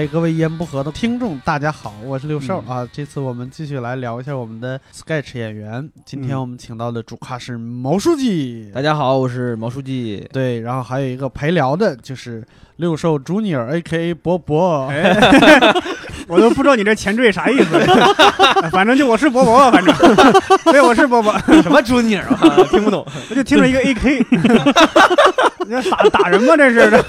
哎，各位一言不合的听众，大家好，我是六兽、嗯啊。这次我们继续来聊一下我们的 sketch 演员。今天嗯我们请到的主咖是毛书记，大家好，我是毛书记。对，然后还有一个陪聊的，就是六兽 Junior A.K.A 博博。哎，我都不知道你这前缀啥意思，反正就我是博博，反正 对，我是博博，什么朱尼尔啊？听不懂。我就听了一个 AK，你这打打人吗？这是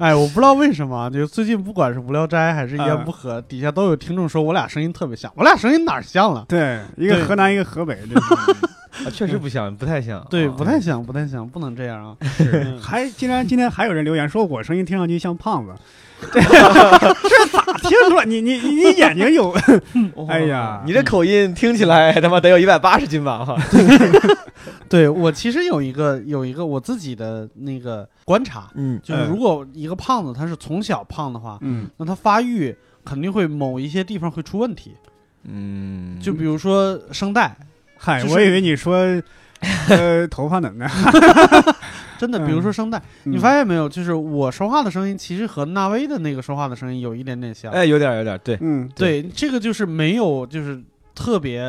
哎，我不知道为什么啊，就最近不管是无聊斋还是一啊言不合，底下都有听众说我俩声音特别像，我俩声音哪儿像了？对，一个河南，一个河北，这是 啊，确实不像，不太像。对，啊不太像，不太像，不能这样啊。是 还竟然今天还有人留言说我声音听上去像胖子，这这咋听出来？你你你你眼睛有？哎呀你这口音听起来他妈得有一百八十斤吧？哈，对我其实有一个有一个我自己的那个观察，嗯，就是嗯如果一个胖子他是从小胖的话，嗯那他发育肯定会某一些地方会出问题，嗯，就比如说声带，嗨，就是我以为你说 呃头发呢呢。真的，嗯比如说声带，你发现没有？就是我说话的声音其实和纳威的那个说话的声音有一点点像。哎，有点有点对，嗯对，这个就是没有就是。特别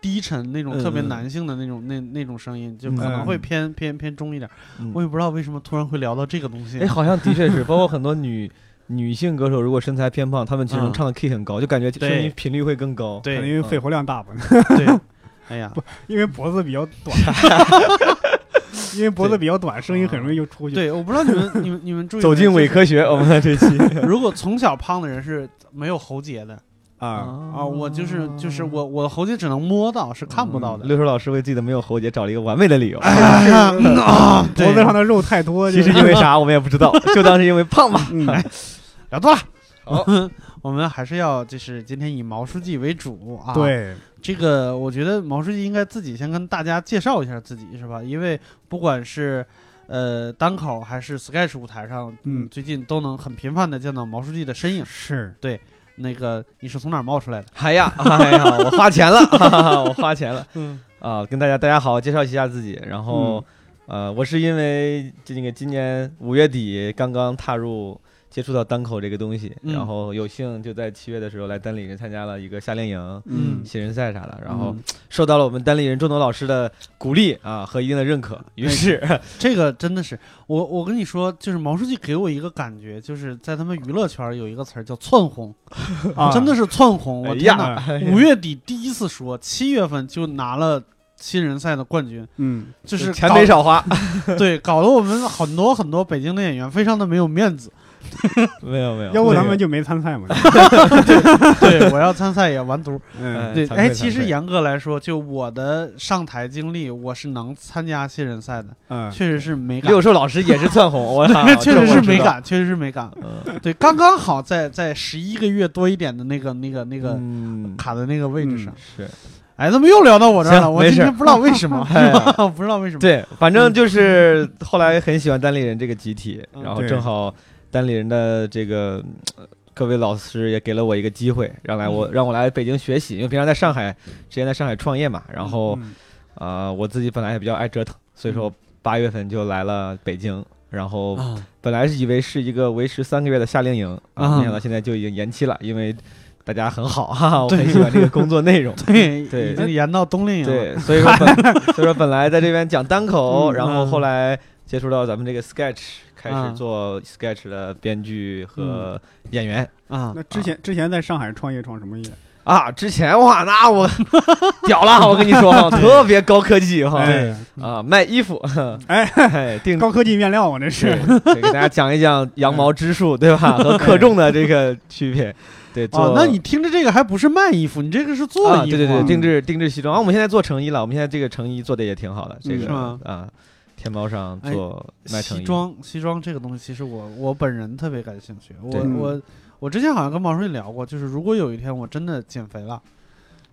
低沉那种，嗯特别嗯男性的那种那那种声音，就可嗯能会偏偏偏中一点。嗯。我也不知道为什么突然会聊到这个东西。哎，好像的确是，包括很多女女性歌手，如果身材偏胖，她们其实唱的 key 很高，就感觉声音频率会更高。可能对因为肺活量大吧，对，哎呀，因为脖子比较短，因为脖子比较短，声音很容易就出去。对，我不知道你们你们你们注意走进伪科学，我们的这期如果从小胖的人是没有喉结的啊，啊，我就是就是我我喉结只能摸到，是看不到的。六叔老师为自己的没有喉结找了一个完美的理由。哎呀脖子上的肉太多，其实因为啥我们也不知道，就当是因为胖吧。嗯 聊多了。好我们还是要就是今天以毛书记为主啊。，对，这个我觉得毛书记应该自己先跟大家介绍一下自己，是吧？因为不管是呃单口还是 sketch 舞台上，嗯最近都能很频繁的见到毛书记的身影。是那个你是从哪儿冒出来的？哎呀，哎呀，我花钱了，我花钱了嗯啊！跟大家大家好，介绍一下自己。然后，嗯呃，我是因为这个今年五月底刚刚踏入接触到单口这个东西，嗯。然后有幸就在七月的时候来单立人参加了一个夏令营、嗯。新人赛啥的，然后嗯。受到了我们单立人众多老师的鼓励啊和一定的认可，于是。这个真的是我，我跟你说，就是毛书记给我一个感觉，就是在他们娱乐圈有一个词儿叫窜红，啊，真的是窜红。我哎天哪！呀，五月底第一次说，七月份就拿了新人赛的冠军，嗯，就是钱没少花，对，搞得我们很多很多北京的演员非常的没有面子。没有没有，要不咱们就没参赛嘛。对，我要参赛也完犊。嗯对，哎，其实严格来说，就我的上台经历，我是能参加新人赛的，嗯，确实是没赶六。寿老师也是窜红，我操，确实是没。这我知道赶，确实是没敢。嗯对，刚刚好在在十一个月多一点的那个那个那个嗯卡的那个位置上。是哎，怎么又聊到我这儿了？我今天不知道为什么，不知道为什么。对，反正就是后来很喜欢单立人这个集体，嗯然后正好单立人的这个呃各位老师也给了我一个机会，让来我嗯。让我来北京学习，因为平常在上海之前在上海创业嘛，然后嗯。呃我自己本来也比较爱折腾，所以说八月份就来了北京，然后啊，本来是以为是一个维持三个月的夏令营啊啊，没想到现在就已经延期了，因为大家很好哈哈，我很喜欢这个工作内容。对对。已经延到冬令营了。对，所以说本 所以说本来在这边讲单口，嗯然后嗯。后来接触到咱们这个 sketch，开始嗯。做 sketch 的编剧和演员。啊。那之前之前在上海创业创什么业？啊，之前哇，那我 屌了，我跟你说，特别高科技哈，哎啊，卖衣服，哎，哎，定高科技面料，我这是给大家讲一讲羊毛织数，对吧？和克重的这个区别，对，做哦，那你听着这个还不是卖衣服，你这个是做啊，衣服。对对对，嗯定制定制西装。啊，我们现在做成衣了，我们现在这个成衣做的也挺好的，这个啊，天猫上哎做卖成衣，西装，西装这个东西，其实我我本人特别感兴趣。我我我之前好像跟毛书记聊过，就是如果有一天我真的减肥了，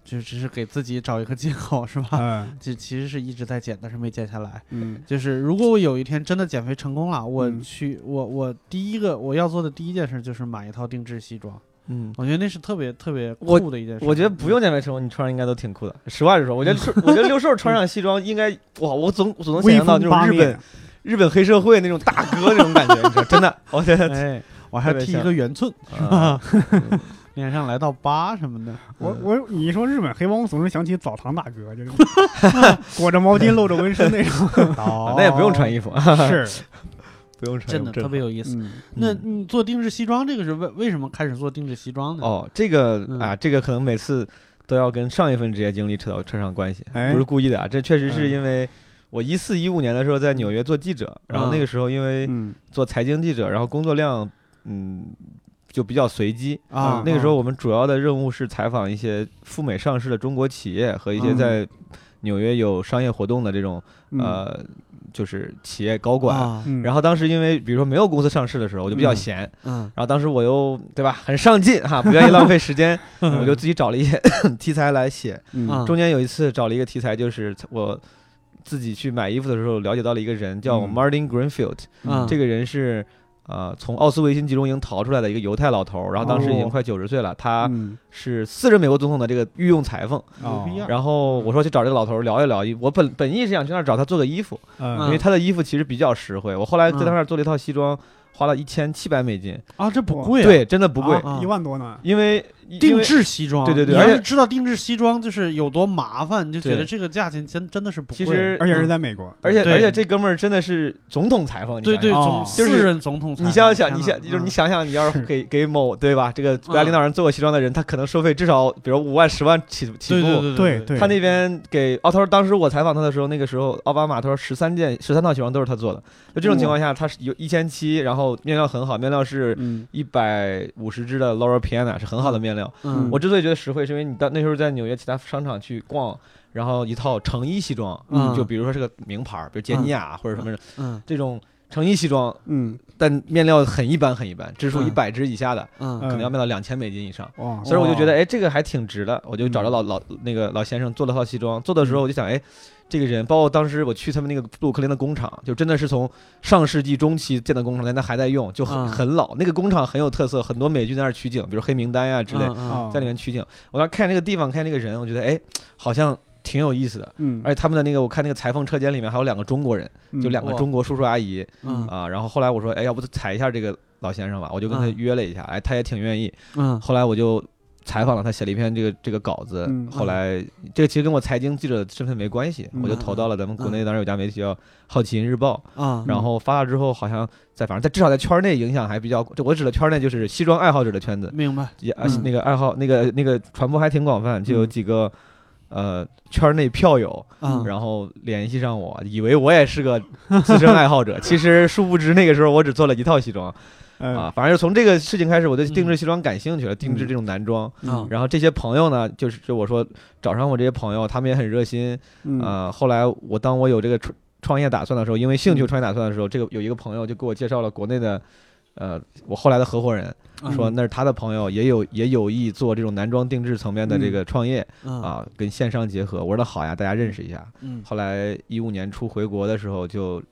就只是给自己找一个借口，是吧？嗯 就其实是一直在减，但是没减下来。嗯 就是如果我有一天真的减肥成功了，我嗯去，我我第一个我要做的第一件事就是买一套定制西装。嗯。我觉得那是特别特别酷的一件事。我觉得不用减肥成功，你穿上应该都挺酷的。实话实说，我觉得我觉得六兽穿上西装应该哇，我总总能想象到那种日本日本黑社会那种大哥那种感觉，你知道？真的，我觉得哎，我还剃一个圆寸，啊 脸上来道疤什么的。我我你一说日本黑帮，我总是想起澡堂大哥，就是裹着毛巾露着纹身那种。哦那也不用穿衣服，是，不用穿真的特别有意思。嗯那你做定制西装这个是为为什么开始做定制西装呢？哦，这个嗯啊，这个可能每次都要跟上一份职业经历扯到扯上关系，哎不是故意的啊，这确实是嗯因为我一四一五年的时候在纽约做记者，然后那个时候因为嗯做财经记者，然后工作量嗯就比较随机。啊，那个时候我们主要的任务是采访一些赴美上市的中国企业和一些嗯在纽约有商业活动的这种嗯呃就是企业高管。啊，嗯。然后当时因为比如说没有公司上市的时候，我就比较嗯。闲，嗯。然后当时我又对吧，很上进哈，不愿意浪费时间，我就自己找了一些 题材来写。中间有一次找了一个题材，就是我自己去买衣服的时候了解到了一个人叫嗯。Martin Greenfield，、嗯。这个人是呃从奥斯维辛集中营逃出来的一个犹太老头儿，然后当时已经哦。快九十岁了，他嗯。是四任美国总统的这个御用裁缝。哦。牛逼啊。然后我说去找这个老头儿聊一聊，我本本意是想去那儿找他做个衣服，嗯。因为他的衣服其实比较实惠。我后来在嗯他那儿做了一套西装，花了一千七百美金，啊，这不贵啊，对，真的不贵，啊一万多呢。因为因定制西装，对对对而且你要是知道定制西装就是有多麻烦，你就觉得这个价钱真真的是不贵。其实而且是在美国，对而且而且这哥们儿真的是总统裁缝，你对对，就是四任总统裁缝，你想想，你想就是你嗯。想想，你要是给给某对吧，这个国家嗯领导人做过西装的人，他可能收费至少比如五万、十万起起对对步。对对。对他那边给奥他说，当时我采访他的时候，那个时候奥巴马他说十三件十三套西装都是他做的。就这种情况下，他是有一千七，然后面料很好，面料是嗯。一百五十支的 Laura Piana 是很好的面料。嗯，我之所以觉得实惠，是因为你到那时候在纽约其他商场去逛，然后一套成衣西装，嗯。就比如说是个名牌，比如杰尼亚或者什么嗯。这种成衣西装，嗯。但面料很一般很一般，支数嗯。一百支以下的，嗯。可能要卖到两千美金以上。哇所以我就觉得，哎，这个还挺值的，我就找着嗯老老那个老先生做了套西装，做的时候我就想，哎，这个人，包括当时我去他们那个布鲁克林的工厂，就真的是从上世纪中期建的工厂，现在还在用，就很嗯。很老。那个工厂很有特色，很多美剧在那儿取景，比如《黑名单》呀之类，在里面取景。我当时看那个地方，看那个人，我觉得，哎，好像挺有意思的。嗯，而且他们的那个，我看那个裁缝车间里面还有两个中国人，嗯。就两个中国叔叔阿姨，嗯。啊，然后后来我说，哎，要不采一下这个老先生吧，我就跟他嗯约了一下，哎，他也挺愿意。嗯。后来我就采访了他，写了一篇这个这个稿子。嗯。后来这个其实跟我财经记者的身份没关系，嗯。我就投到了咱们国内当时有家媒体叫《好奇心日报》，啊，然后发了之后，好像在反正在至少在圈内影响还比较，这我指的圈内就是西装爱好者的圈子，明白，也那个爱好那个那个传播还挺广泛，就有嗯。几个。呃，圈内票友，嗯，然后联系上我，以为我也是个资深爱好者，其实殊不知那个时候我只做了一套西装。嗯啊。反正就从这个事情开始，我对定制嗯西装感兴趣了，定制这种男装。嗯。然后这些朋友呢，就是就我说找上我这些朋友，他们也很热心。嗯。呃，后来我当我有这个创创业打算的时候，因为兴趣嗯。创业打算的时候，这个有一个朋友就给我介绍了国内的，呃，我后来的合伙人嗯说那是他的朋友，也有也有意做这种男装定制层面的这个创业嗯啊，跟线上结合。我说那好呀，大家认识一下。嗯后来一五年初回国的时候就。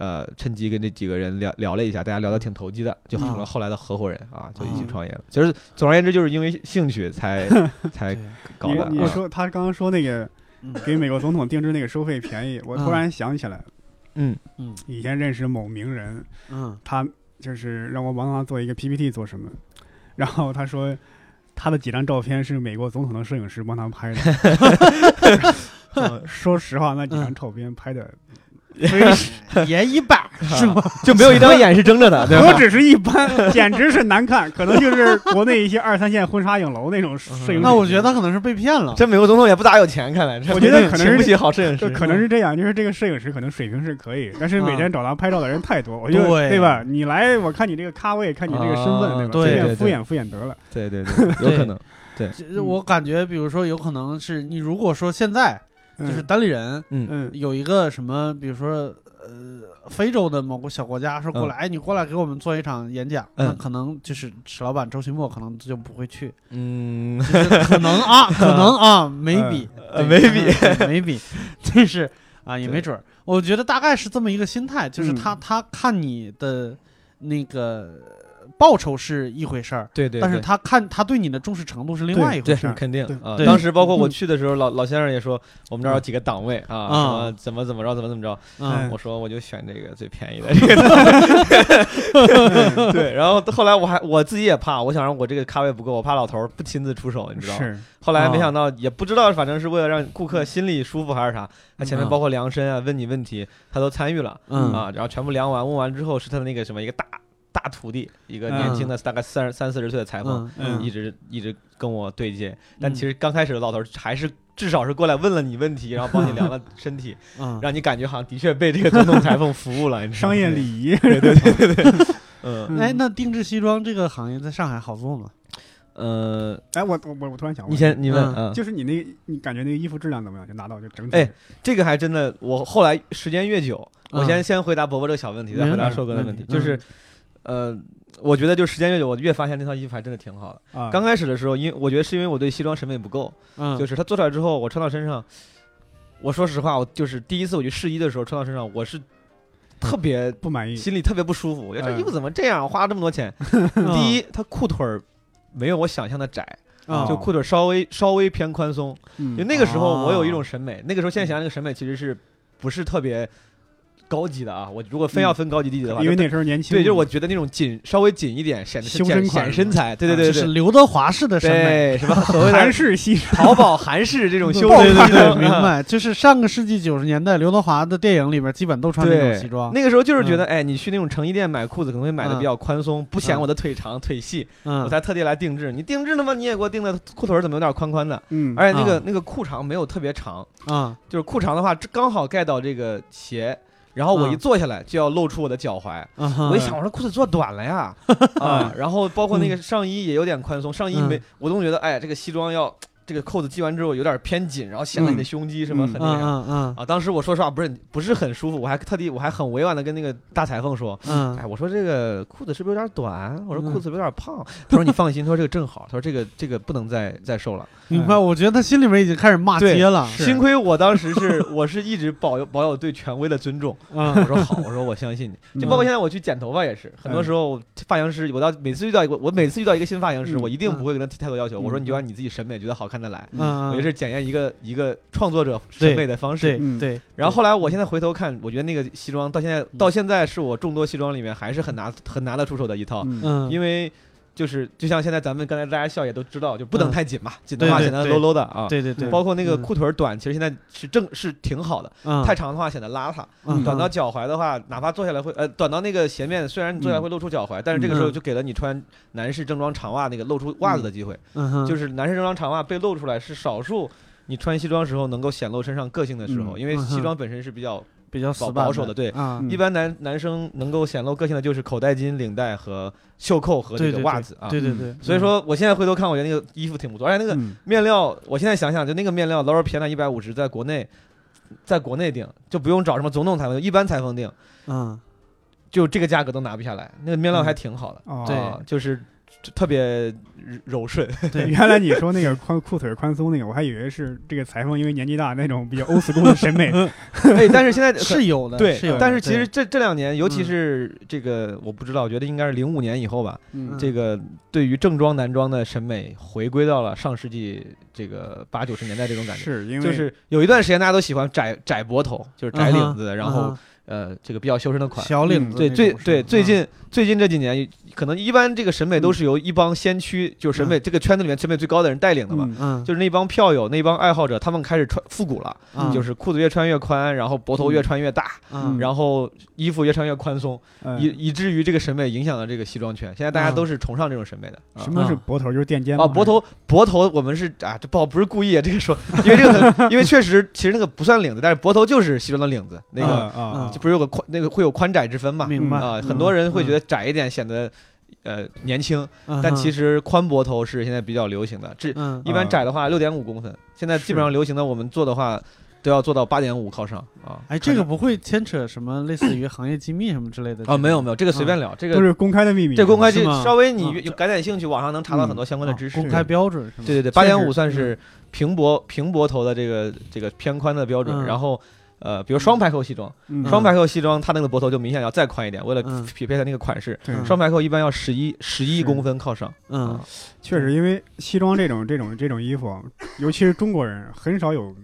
呃，趁机跟这几个人聊聊了一下，大家聊得挺投机的，就成了啊后来的合伙人啊，就一起啊创业了。其实总而言之，就是因为兴趣才 才搞的。你说他刚刚说那个嗯给美国总统定制那个收费便宜，我突然想起来，嗯嗯以前认识某名人，嗯他就是让我帮他做一个 PPT 做什么，然后他说他的几张照片是美国总统的摄影师帮他拍的。呃说实话，那几张照片拍的也一半是吗？就没有一张眼是睁着的，对吧？何止是一般，简直是难看，可能就是国内一些二三线婚纱影楼那种摄影。那我觉得他可能是被骗了。这美国总统也不咋有钱，看来这我觉得可能是请不起好摄影师，可能是这样，就是这个摄影师可能水平是可以，但是每天找他拍照的人太多，我就对对吧？你来，我看你这个咖位，看你这个身份，啊对吧？对随便敷衍敷衍得了。对对对，有可能。对我感觉，比如说，有可能是你如果说现在就是嗯单立人嗯嗯有一个什么，比如说呃非洲的某个小国家说过来，哎，你过来给我们做一场演讲，嗯那可能就是史老板周奇墨可能就不会去，嗯，可能啊，可能啊，maybe 呃对 maybe maybe，但是啊也没准儿，我觉得大概是这么一个心态，就是嗯他他看你的那个报酬是一回事儿，对对，对但是他看他对你的重视程度是另外一回事儿。肯定啊。当时包括我嗯去的时候，老老先生也说我们这儿有几个档位啊，啊什么怎么怎么着，怎么怎么着。嗯我说我就选这个最便宜的这个档位。对，然后后来我还我自己也怕，我想让我这个咖位不够，我怕老头儿不亲自出手，你知道吗？是后来没啊想到，也不知道，反正是为了让顾客心里舒服还是啥，他前面嗯包括量身啊、问你问题，他都参与了嗯啊，然后全部量完问完之后，是他的那个什么一个大大徒弟，一个年轻的大概三十三四十岁的裁缝，嗯一直一直跟我对接，但嗯。其实刚开始的老头儿还是至少是过来问了你问题，然后帮你量了 身体，嗯。让你感觉好像的确被这个总统裁缝服务了，商业礼仪。对对对嗯哎，那定制西装这个行业在上海好做吗？呃，哎，我我我我突然想问，你先你问嗯。嗯，就是你那个，你感觉那个衣服质量怎么样？就拿到就整体。哎，这个还真的，我后来时间越久，我嗯。先先回答伯伯这个小问题，再回答没问题寿哥的问题，嗯就是，呃，我觉得就时间越久，我越发现那套衣服还真的挺好的。啊，刚开始的时候，因为我觉得是因为我对西装审美不够，嗯，就是它做出来之后，我穿到身上，我说实话，我就是第一次我去试衣的时候穿到身上，我是特别不满意。心里特别不舒服，我觉得这嗯衣服怎么这样，花了这么多钱。嗯第一，它裤腿儿没有我想象的窄，啊就裤腿儿稍微稍微偏宽松。嗯就那个时候哦我有一种审美，那个时候现在想想那个审美其实是不是特别高级的啊？我如果非要分高级低级的话，因为那时候年轻，对，就是我觉得那种紧稍微紧一点，显得修身显身材，对对对这是对刘德华式的审美。对，什么 所谓韩式西装。淘宝韩式这种修对对对，身西装，啊明白。就是上个世纪九十年代，刘德华的电影里边基本都穿那种西装。那个时候就是觉得，哎，你去那种成衣店买裤子可能会买的嗯比较宽松，不显嗯我的腿长腿细，嗯，我才特地来定制。你定制的吗你也给我定的裤腿怎么有点宽宽的？嗯，而且那个啊那个裤长没有特别长，啊就是裤长的话，刚好盖到这个鞋，然后我一嗯坐下来就要露出我的脚踝。我一想，我说裤子做短了呀，啊，然后包括那个上衣也有点宽松，上衣没，我总觉得，哎，这个西装要这个扣子系完之后有点偏紧，然后显得你的胸肌什么很那个啥。嗯嗯啊，当时我说实话不是不是很舒服，我还特地我还很委婉的跟那个大裁缝说，嗯哎，我说这个裤子是不是有点短？我说嗯裤子有点胖。他说你放心，他说这个正好，他说这个这个不能再再瘦了。明白。我觉得他心里面已经开始骂街了。幸亏我当时是我是一直保有保有对权威的尊重，嗯我说好，我说我相信你。就包括现在我去剪头发也是，很多时候发型师，我到每次遇到一个我每次遇到一个新发型师，嗯我一定不会跟他提太多要求，嗯我说你就按你自己审美觉得好看的来。嗯，我觉得是检验一个一个创作者审美的方式。嗯对对。然后后来我现在回头看，我觉得那个西装到现在到现在是我众多西装里面还是很拿很拿得出手的一套，嗯嗯，因为就是就像现在咱们刚才大家笑也都知道，就不能嗯太紧嘛，紧的话显得 low low 的啊。对对对，包括那个嗯裤腿儿短，其实现在是正是挺好的，嗯太长的话显得邋遢。嗯短到脚踝的话，哪怕坐下来会呃短到那个鞋面，虽然你坐下来会露出脚踝，但是这个时候嗯就给了你穿男士正装长袜那个露出袜子的机会。就是男士正装长袜被露出来是少数。你穿西装时候能够显露身上个性的时候，嗯因为西装本身是比较比较保保守的，对。一般男男生能够显露个性的就是口袋巾、领带和袖扣和这个袜子啊。对对对，所以说，我现在回头看，我觉得那个衣服挺不错，而且那个嗯面料，我现在想想，就那个面料，劳尔皮安一百五十，在国内，在国内订就不用找什么总统裁缝，一般裁缝订，嗯就这个价格都拿不下来。那个面料还挺好的，哦对啊，就是特别柔顺。对 原来你说那个宽裤腿宽松那个，我还以为是这个裁缝因为年纪大那种比较 old school 的审美。哎，但是现在是有的，对是有的，但是其实这这两年，尤其嗯是这个，我不知道，我觉得应该是零五年以后吧，嗯这个对于正装男装的审美回归到了上世纪这个八九十年代这种感觉。是因为就是有一段时间大家都喜欢窄窄脖头，就是窄领子的，然后呃这个比较修身的款。小领子对，最对最近最近这几年，可能一般这个审美都是由一帮先驱，就是审美这个圈子里面审美最高的人带领的嘛。嗯。嗯。就是那帮票友、那帮爱好者，他们开始穿复古了，嗯。就是裤子越穿越宽，然后脖头越穿越大，嗯。然后衣服越穿越宽松，嗯以以至于这个审美影响了这个西装圈。现在大家嗯。都是崇尚这种审美的。啊什么是脖头？就是垫肩吗？啊，脖头脖头，我们是啊，这不好不是故意啊，这个说，因为这个很，因为确实其实那个不算领子，但是脖头就是西装的领子，那个啊啊就不是有个宽那个会有宽窄之分嘛？明白啊，嗯很多人会觉得窄一点显得呃年轻，但其实实宽脖头是现在比较流行的。这嗯一般窄的话六点五公分，现在基本上流行的我们做的话都要做到八点五靠上啊。哎，这个不会牵扯什么类似于行业机密什么之类的啊没有没有，这个随便聊，这个都是公开的秘密。这公开就稍微你感点兴趣，网上能查到很多相关的知识。公开标准是吗？对对对，八点五算是平脖平脖头的这个这个偏宽的标准，嗯然后呃，比如双排扣西装，嗯。双排扣西装它那个脖头就明显要再宽一点，为了嗯。匹配它那个款式，双排扣一般要十一十一公分靠上。嗯。啊。确实，因为西装这种这种这种衣服，尤其是中国人，很少有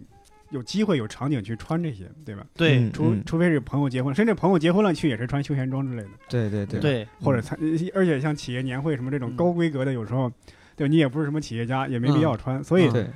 有机会有场景去穿这些，对吧？对。嗯除除非是朋友结婚，甚至朋友结婚了去也是穿休闲装之类的，对。对对对或者参，而且像企业年会什么这种嗯。高规格的，有时候对你也不是什么企业家，也没必要穿，所以嗯。对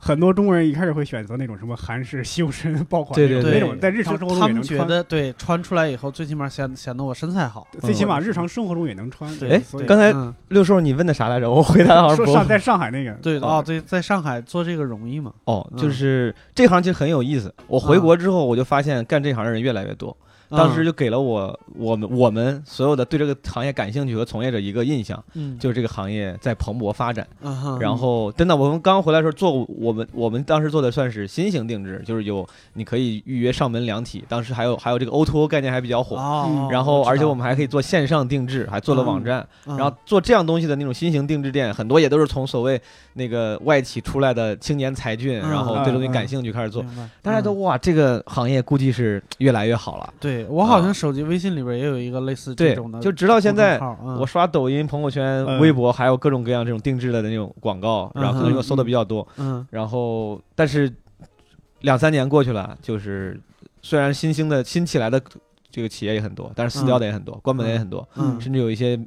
很多中国人一开始会选择那种什么韩式修身爆款对对对那种在日常生活中他们觉得对穿出来以后，最起码显显得我身材好。最起码日常生活中也能穿。对哎刚才嗯六叔你问的啥来着？我回答好像不说上在上海那个，哦对哦，对，在上海做这个容易吗？哦，嗯就是这行其实很有意思。我回国之后，我就发现干这行的人越来越多。当时就给了我我们我们所有的对这个行业感兴趣和从业者一个印象，嗯，就是这个行业在蓬勃发展。嗯然后真的，我们刚回来的时候做我们我们当时做的算是新型定制，就是有你可以预约上门量体，当时还有还有这个 O to O 概念还比较火。哦，然后，而且我们们还可以做线上定制，还做了网站。嗯然后做这样东西的那种新型定制店，很多也都是从所谓那个外企出来的青年才俊，嗯然后对东西感兴趣开始做。大家都嗯哇，这个行业估计是越来越好了。对我好像啊手机微信里边也有一个类似这种的，就直到现在，我刷抖音、朋友圈、嗯微博，还有各种各样这种定制的那种广告，然后可能嗯我搜的比较多。嗯然后，但是两三年过去了，就是虽然新兴的新起来的这个企业也很多，但是死掉的也很多，关门的也很多，嗯甚至有一些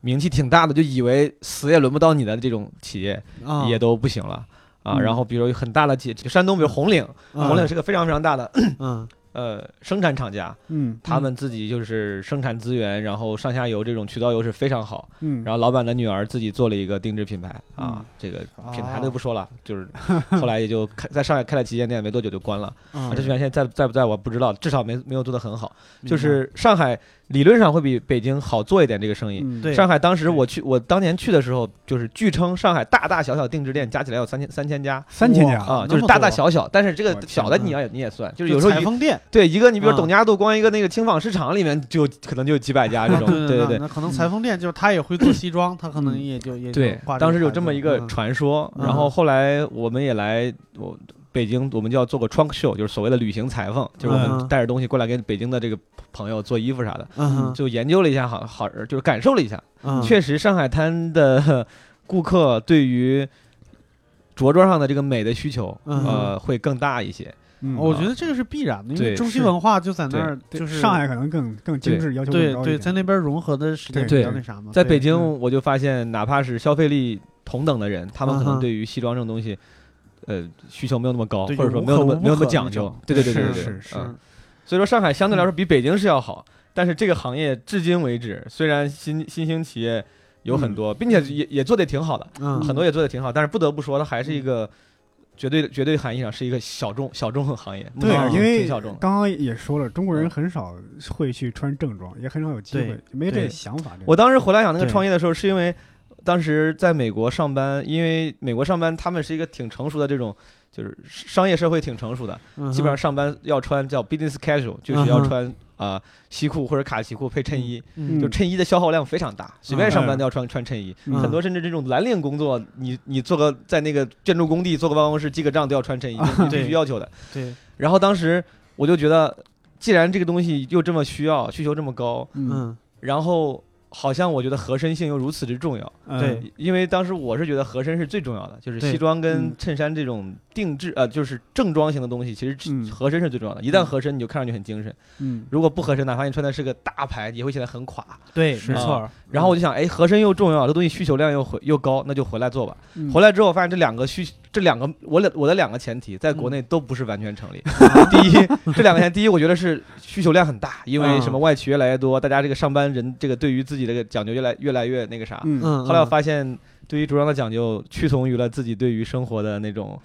名气挺大的，就以为死也轮不到你的这种企业啊也都不行了。啊，嗯然后比如有很大的企业，山东比如红岭，嗯红岭是个非常非常大的嗯 呃生产厂家，嗯他们自己就是生产资源，然后上下游这种渠道优势非常好。嗯，然后老板的女儿自己做了一个定制品牌啊嗯，这个品牌哦都不说了，就是 后来也就开在上海开了旗舰店，没多久就关了。嗯啊，这品牌现在在在不在我不知道，至少没没有做得很好。就是上海理论上会比北京好做一点这个生意。嗯对。上海当时我去，我当年去的时候，就是据称上海大大小小定制店加起来有三千三千家三千家啊，就是大大小小，但是这个天小的你要你也算，就是有时候一裁缝店。对一个你比如啊董家渡光一个那个轻纺市场里面就可能就有几百家这种，对对对。那那可能裁缝店就是他也会做西装，他可能也就也就对挂，当时有这么一个嗯。传说，嗯然后后来我们也来我北京，我们就要做个 trunk show，就是所谓的旅行裁缝，就是我们嗯带着东西过来给北京的这个朋友做衣服啥的，嗯就研究了一下，好好就是感受了一下，嗯。确实上海滩的顾客对于着装上的这个美的需求，嗯呃，会更大一些。嗯。我觉得这个是必然的，因为中西文化就在那儿，就是上海可能更更精致，要求对对，在那边融合的时间比较那啥嘛。在北京，嗯。我就发现，哪怕是消费力同等的人，他们可能对于西装这种东西，呃，需求没有那么高，或者说没有那么没有那么讲究。对对对对是对对，是所以说上海相对来说比北京是要好，但是这个行业至今为止，虽然新新兴企业有很多，并且也也做的挺好的，嗯很多也做的挺好，但是不得不说，它还是一个绝对绝对含义上是一个小众小众行业，对因为小众。刚刚也说了，中国人嗯很少会去穿正装，也很少有机会，没这个想法。我当时回来想那个创业的时候，是因为当时在美国上班，因为美国上班他们是一个挺成熟的这种，就是商业社会挺成熟的，嗯基本上上班要穿叫 business casual，就是要穿啊、西裤或者卡其裤配衬衣，嗯就衬衣的消耗量非常大，随便上班都要穿穿衬衣。嗯很多甚至这种蓝领工作，你你做个在那个建筑工地做个办公室记个账都要穿衬衣，这是必须要求的。对，然后当时我就觉得，既然这个东西又这么需要，需求这么高，嗯嗯然后好像我觉得合身性又如此之重要，嗯。对。因为当时我是觉得合身是最重要的，就是西装跟嗯。衬衫这种定制呃，就是正装型的东西，其实嗯。合身是最重要的。一旦合身，你就看上去很精神；嗯。如果不合身，哪怕你穿的是个大牌，也会显得很垮。对，没错。儿。然后我就想，哎，合身又重要，这东西需求量又回又高，那就回来做吧。嗯。回来之后，我发现这两个需这两个我两我的两个前提，在国内都不是完全成立。第一，这两个前提，第一，我觉得是需求量很大，因为嗯什么外企越来越多，大家这个上班人这个对于自己这个讲究越来越来越那个啥。嗯嗯，后来我嗯发现，对于着装的讲究屈从于了自己对于生活的那种，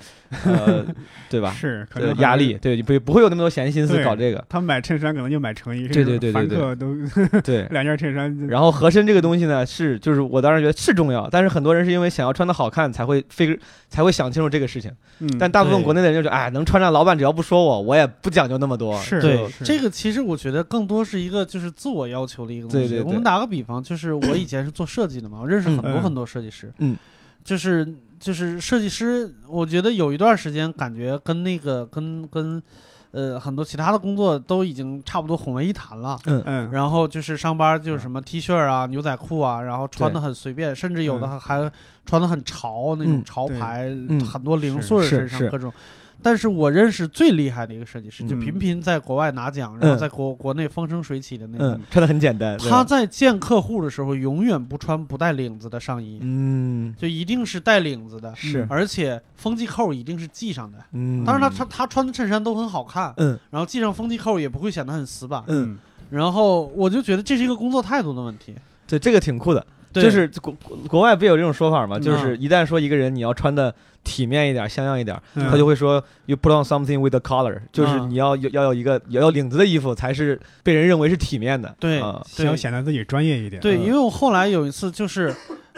呃，对吧？是可呃能压力，。对，不不会有那么多闲心思搞这个。他买衬衫可能就买成衣，对对对对凡对客都对，两件衬衫，然后合身这个东西呢，是就是我当时觉得是重要，但是很多人是因为想要穿的好看才会非才会想清楚这个事情，嗯，但大部分国内的人就是哎，能穿上，老板只要不说我，我也不讲究那么多。是对是这个，其实我觉得更多是一个就是自我要求的一个东西。对对对我们打个比方，就是我以前是做设计的嘛，我认识很多嗯很多设计师。嗯，就是就是设计师，我觉得有一段时间感觉跟那个跟跟呃很多其他的工作都已经差不多混为一谈了。嗯嗯，然后就是上班就是什么 T 恤啊、牛仔裤啊，然后穿的很随便，甚至有的还还穿的很潮那种嗯潮牌，嗯很多零碎身上各种。但是我认识最厉害的一个设计师，就嗯频频在国外拿奖，然后嗯。在国国内风生水起的那个。嗯，穿的很简单。他在见客户的时候，永远不穿不带领子的上衣，嗯。就一定是带领子的，是。而且风纪扣一定是系上的。嗯，当然他，穿他穿的衬衫都很好看，嗯。然后系上风纪扣也不会显得很死板。嗯，然后我就觉得这是一个工作态度的问题，对这个挺酷的，对就是国国国外不有这种说法吗？嗯就是一旦说一个人你要穿的体面一点、像样一点，嗯他就会说 you put on something with a collar，就是嗯你要有要有一个要有领子的衣服才是被人认为是体面的。对啊对想显得自己专业一点。对，嗯因为我后来有一次就是。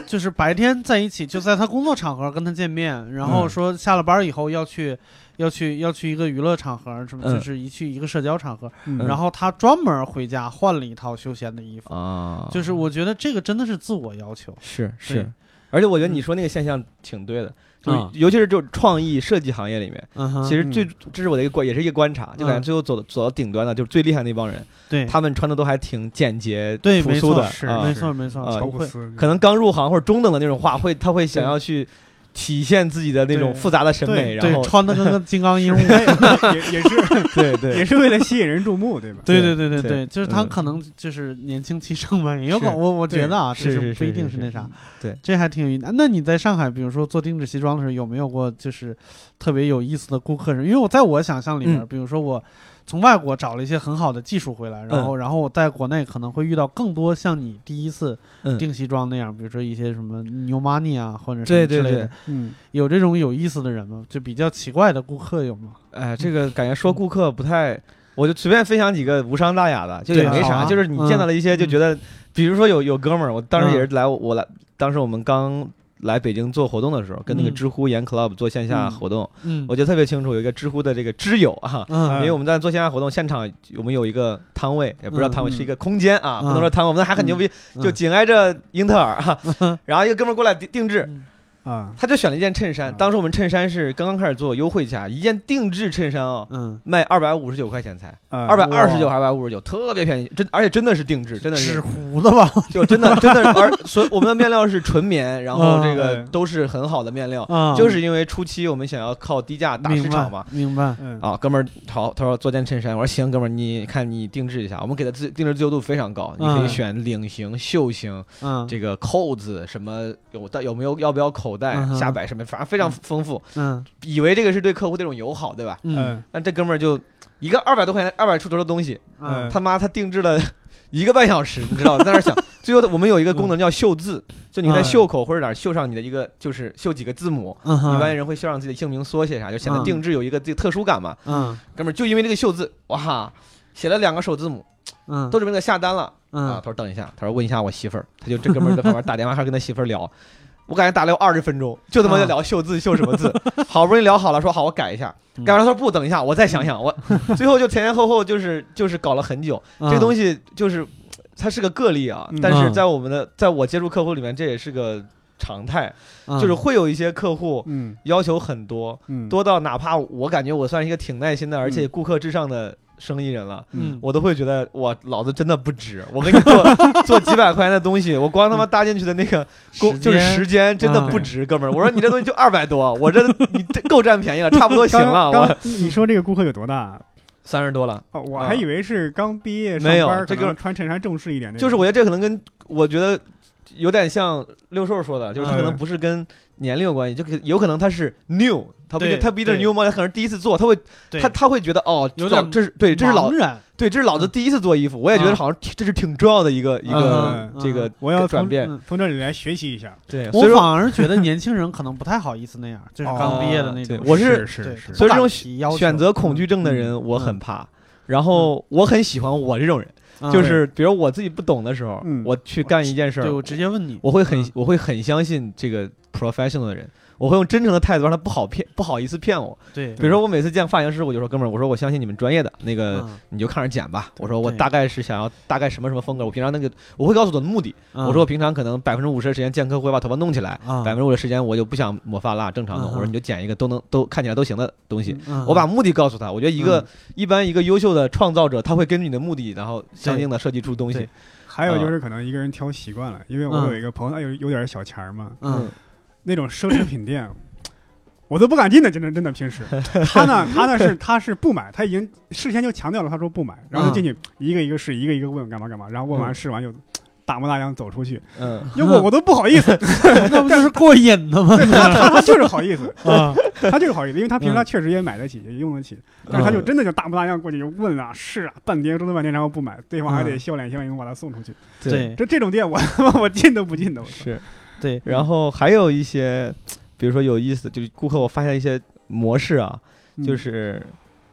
就是白天在一起，就在他工作场合跟他见面，然后嗯说下了班以后要去，要去要去一个娱乐场合，什么嗯。就是一去一个社交场合，嗯，然后他专门回家换了一套休闲的衣服，啊，就是我觉得这个真的是自我要求，是是，而且我觉得你说那个现象挺对的，就是嗯尤其是就创意设计行业里面，嗯，其实最这是我的一个观，也是一个观察，就感觉嗯。最后走走到顶端的，就是最厉害那帮人，对他们穿的都还挺简洁、对朴素的，没错没错，啊不会，乔布斯可能刚入行或者中等的那种画，会他会想要去体现自己的那种复杂的审美，然对后穿的跟个 金刚鹦鹉，也也是 对对也是为了吸引人注目，对吧？对对对对对就是他嗯可能就是年轻气盛吧，也有可是我我觉得啊，是就是不一定是那啥，对，这还挺有意思。那你在上海，比如说做定制西装的时候，有没有过就是特别有意思的顾客人？因为我在我想象里面，嗯比如说我从外国找了一些很好的技术回来，然后然后我在国内可能会遇到更多像你第一次嗯。定西装那样，比如说一些什么 New Money 啊，或者什对对对么之类的，，嗯，有这种有意思的人吗？就比较奇怪的顾客有吗？哎，这个感觉说顾客不太，我就随便分享几个无伤大雅的，就也没啥，啊就是你见到了一些就觉得，比如说有有哥们儿，我当时也是来我我来，当时我们刚来北京做活动的时候，跟那个嗯。知乎研 club 做线下嗯。活动，嗯。我记得特别清楚，有一个知乎的这个知友啊。嗯。因为我们在做线下活动，现场我们有一个摊位，也不知道摊位嗯是一个空间啊，嗯。不能说摊位，我们还很牛逼，嗯。就紧挨着英特尔啊。然后一个哥们儿过来定定制，啊，他就选了一件衬衫，嗯当时我们衬衫是刚刚开始做优惠价，一件定制衬衫哦，嗯，卖二百五十九块钱才，二二百二十九、二百五十九，特别便宜，真而且真的是定制，真的纸是糊的吧？就真的真的，而所我们的面料是纯棉，然后这个嗯都是很好的面料，啊，就是因为初期我们想要靠低价打市场嘛。明白。嗯啊，哥们儿，好，他说做件衬衫，我说行，哥们儿，你看你定制一下，我们给他自定制自由度非常高，你可以嗯选领型、袖型，嗯，这个扣子什么有带有没有要不要口袋嗯，下摆什么，反正非常丰富，嗯。以为这个是对客户这种友好，对吧？嗯。嗯。但这哥们儿就一个二百多块钱、二百出头的东西，嗯。他妈他定制了一个半小时，你知道，在那儿想，最后我们有一个功能叫绣字，就你在嗯。袖口或者哪儿绣上你的一个，就是绣几个字母。嗯一般人会绣上自己的姓名缩写啥，就显得嗯。定制有一个这个特殊感嘛。嗯。哥们儿就因为这个绣字，哇，写了两个首字母，嗯。都准备给他下单了。啊。嗯他说等一下，他说问一下我媳妇儿，他就这哥们儿在旁边打电话，还跟他媳妇儿聊。我感觉打了有二十分钟，就他妈在聊秀字秀什么字，好不容易聊好了，说好我改一下，嗯。改完他说不，等一下我再想想，我最后就前前后后就是就是搞了很久，这个东西西就是它是个个例啊嗯，但是在我们的在我接触客户里面，这也是个常态，嗯。就是会有一些客户嗯。要求很多，嗯，多到哪怕我感觉我算是一个挺耐心的，而且顾客至上的生意人了。嗯我都会觉得我老子真的不值，我给你做 做几百块钱的东西，我光他妈搭进去的那个工就是时间真的不值，哥们儿。我说你这东西就二百多，我这你这够占便宜了，差不多行了。刚你说这个顾客有多大？三十多了，哦，我啊还以为是刚毕业上没有，这个穿衬衫正式一点。就是我觉得这可能跟我觉得有点像六兽说的，就是他可能嗯不是跟年龄有关系，就可有可能他是 new，他不一定他不一定是对。new 嘛，他可能是第一次做，他会他他会觉得哦，有点这这是对，这是老对，这是老子第一次做衣服，我也觉得啊好像挺这是挺重要的一个一个嗯这个我要转变。嗯从这里来学习一下。对，所以说我反而觉得年轻人可能不太好意思那样，就是刚毕业的那种。对我是对是是，所以这种选择恐惧症的嗯人我很怕，然后我很喜欢我这种人，嗯。就是比如我自己不懂的时候嗯，我去干一件事儿对，我直接问你，我会很嗯。我会很相信这个 professional 的人，我会用真诚的态度让他不好骗，不好意思骗我。对，比如说我每次见发型师，我就说哥们儿，我说我相信你们专业的，那个嗯你就看着剪吧。我说我大概是想要大概什么什么风格，我平常那个我会告诉我的目的。嗯我说我平常可能百分之五十的时间见客户会把头发弄起来，啊百分之五的时间我就不想抹发蜡，正常弄。嗯我说你就剪一个都能都看起来都行的东西。嗯我把目的告诉他，我觉得一个嗯一般一个优秀的创造者，他会根据你的目的，然后相应的设计出东西。还有就是可能一个人挑习惯了，因为我嗯有一个朋友，他有有点小钱儿嘛，嗯那种奢侈品店，我都不敢进的，真的真的平时。他呢，他呢是他是不买，他已经事先就强调了，他说不买，然后就进去一个一个试，一个一个问干嘛干嘛，然后问完嗯。试完就大模大样走出去，嗯，要我我都不好意思，那不就是过瘾的吗？对他他他就是好意思，啊，他就是好意思，因为他平时嗯。他确实也买得起，也用得起，但是他就真的就大模大样过去就问啊试啊，半天折腾半天，然后不买，对方还得嗯。笑脸相迎把他送出去。对。这这种店我我进都不进的，是。对，然后还有一些，比如说有意思，就是顾客我发现一些模式啊，嗯。就是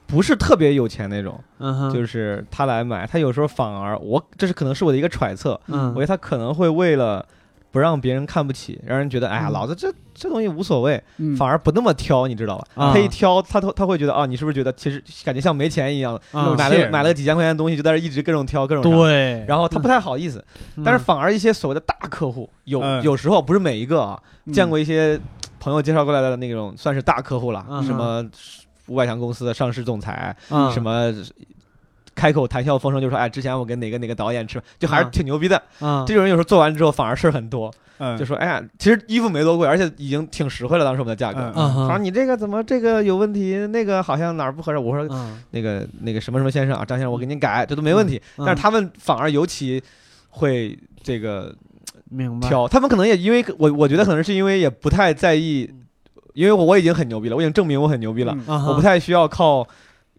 不是特别有钱那种，嗯哼，就是他来买，他有时候反而我这是可能是我的一个揣测，嗯。我觉得他可能会为了不让别人看不起，让人觉得哎呀，嗯。老子这这东西无所谓，嗯。反而不那么挑，你知道吧？啊。他一挑，他他他会觉得啊，你是不是觉得其实感觉像没钱一样，啊买了买了几千块钱的东西就在这一直各种挑各种拿。对，然后他不太好意思，嗯。但是反而一些所谓的大客户，有嗯。有时候不是每一个啊，嗯。见过一些朋友介绍过来的那种算是大客户了，嗯。什么五百强公司的上市总裁，嗯。什么开口谈笑风生就说，哎，之前我跟哪个哪个导演吃，就还是嗯挺牛逼的。嗯这种人有时候做完之后反而事儿很多，嗯就说，哎呀，其实衣服没多贵，而且已经挺实惠了，当时我们的价格。他说你这个怎么这个有问题，那个好像哪儿不合适。我说嗯，那个那个什么什么先生啊，张先生，我给您改，这都没问题。嗯但是他们反而尤其会这个明白，挑，他们可能也因为我我觉得可能是因为也不太在意，因为我我已经很牛逼了，我已经证明我很牛逼了，我不太需要靠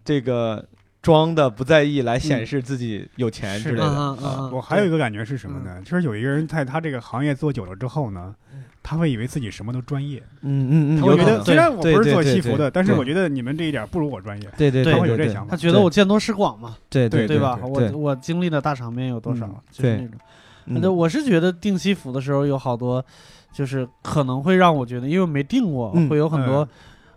这个装的不在意来显示自己有钱之类的。我还有一个感觉是什么呢？就是有一个人在他这个行业做久了之后呢，他会以为自己什么都专业，嗯嗯嗯，他会觉得虽然我不是做西服的，但是我觉得你们这一点不如我专业，对对对他会有这想法。他。觉得我见多识广嘛，对对对吧？对对我我经历的大场面有多少嗯？就是那种。嗯。那我是觉得订西服的时候有好多，就是可能会让我觉得，因为没订过，嗯。会有很多，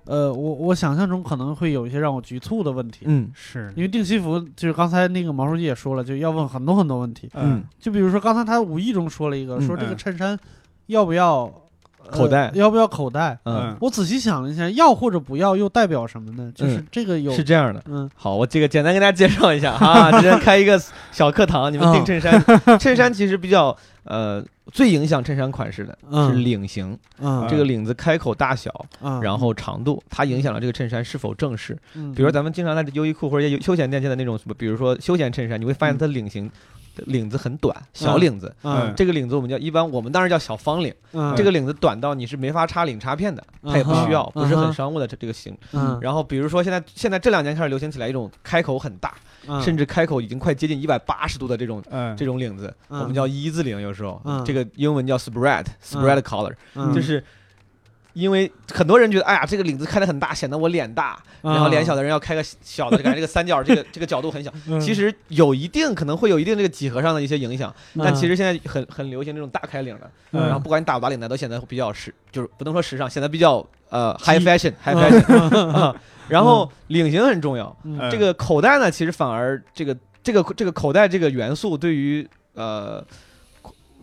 呃，我我想象中可能会有一些让我局促的问题。嗯是，因为定西服，就是刚才那个毛书记也说了，就要问很多很多问题。嗯就比如说刚才他无意中说了一个，嗯说这个嗯衬衫要不要呃口袋要不要口袋？嗯，我仔细想了一下，要或者不要又代表什么呢？就是嗯这个有是这样的。嗯好，我这个简单跟大家介绍一下啊，今天开一个小课堂，你们订嗯衬衫，衬衫其实比较呃最影响衬衫款式的是嗯领型，嗯这个领子开口大小，嗯，然后长度，它影响了这个衬衫是否正式。嗯比如咱们经常在优衣库或者休闲店见的那种什么，比如说休闲衬衫，你会发现它领型。领子很短，小嗯领子，嗯。这个领子我们叫一般，我们当然叫小方领。嗯。这个领子短到你是没法插领插片的，它也不需要，嗯。不是很嗯商务的这这个型。嗯。然后比如说现在现在这两年开始流行起来一种开口很大，嗯。甚至开口已经快接近一百八十度的这种嗯，这种领子，嗯。我们叫一字领，有时候。嗯。这个英文叫 spread spread collar，嗯。就是。因为很多人觉得，哎呀，这个领子开的很大，显得我脸大，然后脸小的人要开个小的，感觉这个三角这个这个角度很小。嗯。其实有一定可能会有一定这个几何上的一些影响，嗯。但其实现在很很流行这种大开领的，嗯。然后不管你打不打领带，都显得比较时，就是不能说时尚，显得比较呃 high fashion high fashion 啊。然后领型很重要，这个口袋呢，其实反而这个这个这个口袋这个元素对于呃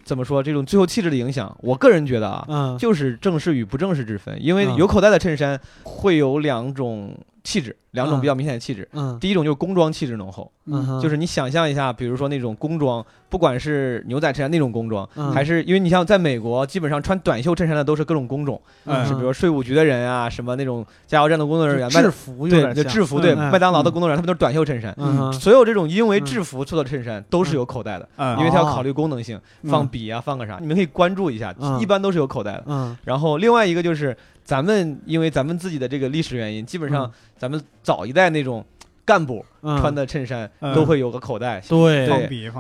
怎么说这种最后气质的影响，我个人觉得啊，嗯。就是正式与不正式之分，因为嗯。有口袋的衬衫会有两种气质，两种比较明显的气质。嗯。第一种就是工装气质浓厚，嗯，就是你想象一下，比如说那种工装，不管是牛仔衬衫那种工装，嗯。还是因为你像在美国，基本上穿短袖衬衫的都是各种工种，嗯。是比如说税务局的人啊，什么那种加油站的工作人员，麦制服对，就制服，对，嗯。麦当劳的工作人员，他们都是短袖衬衫。嗯所有这种因为制服做的衬衫都是有口袋的，嗯。因为它要考虑功能性，嗯。放笔啊，放个啥，你们可以关注一下，嗯。一般都是有口袋的。嗯。然后另外一个就是咱们因为咱们自己的这个历史原因，基本上咱们早一代那种干部嗯。穿的衬衫嗯。都会有个口袋。对。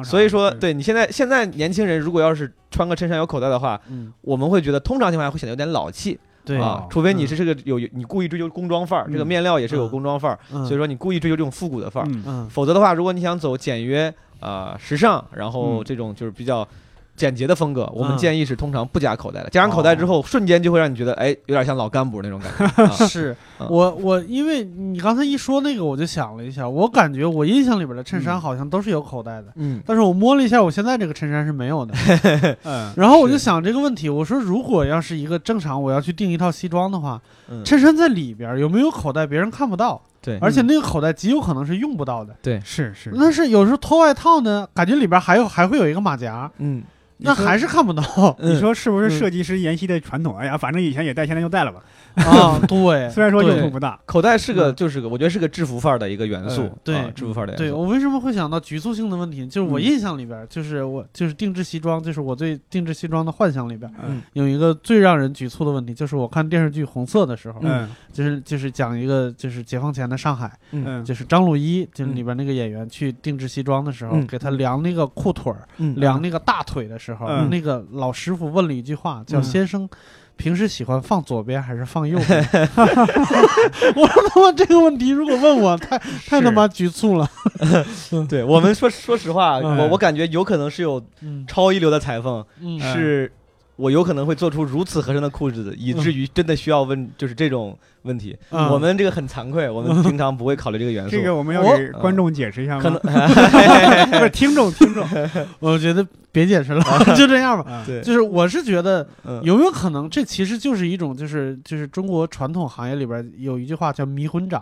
所以说，对。对你现在现在年轻人如果要是穿个衬衫有口袋的话，嗯。我们会觉得通常情况下会显得有点老气对。啊，除非你是这个有你故意追求工装范儿，这个嗯面料也是有嗯工装范儿，嗯。所以说你故意追求这种复古的范儿。否则的话，如果你想走简约、啊时尚，然后嗯。这种就是比较简洁的风格，我们嗯。建议是通常不加口袋的。加上口袋之后，瞬间就会让你觉得，哎，有点像老干部那种感觉。啊。是嗯。我我，因为你刚才一说那个，我就想了一下，我感觉我印象里边的衬衫嗯。好像都是有口袋的，嗯。但是我摸了一下，我现在这个衬衫是没有的。嗯，然后我就想这个问题，我说如果要是一个正常我要去订一套西装的话，嗯，衬衫在里边有没有口袋，别人看不到，对，而且那个口袋极有可能是用不到的。对，是是，但是有时候脱外套呢，感觉里边还有还会有一个马甲，嗯，那还是看不到。嗯。你说是不是嗯设计师沿袭的传统？哎呀，反正以前也戴，现在就戴了吧。啊。对，虽然说用处不大，口袋是个嗯。就是个，我觉得是个制服范儿的一个元素嗯，对啊制服范儿的对。我为什么会想到局促性的问题？就是我嗯。印象里边，就是我就是定制西装，就是我对定制西装的幻想里边，嗯。有一个最让人局促的问题，就是我看电视剧《红色》的时候，嗯。就是就是讲一个就是解放前的上海，嗯，就是张鲁一就是嗯。里边那个演员去定制西装的时候，嗯。给他量那个裤腿儿、嗯。量那个大腿的时候，嗯那个老师傅问了一句话，叫“嗯先生”。平时喜欢放左边还是放右边？我说他妈这个问题如果问我，太太他妈局促了。对我们说说实话，嗯我我感觉有可能是有嗯超一流的裁缝，是我有可能会做出如此合身的裤子，以至于真的需要问就是这种问题。嗯。我们这个很惭愧，我们平常不会考虑这个元素。这个我们要给观众解释一下吗？可能 不是听众，听众。我觉得别解释了，就这样吧。啊，对，就是我是觉得嗯。有没有可能，这其实就是一种就是就是中国传统行业里边有一句话叫迷魂掌，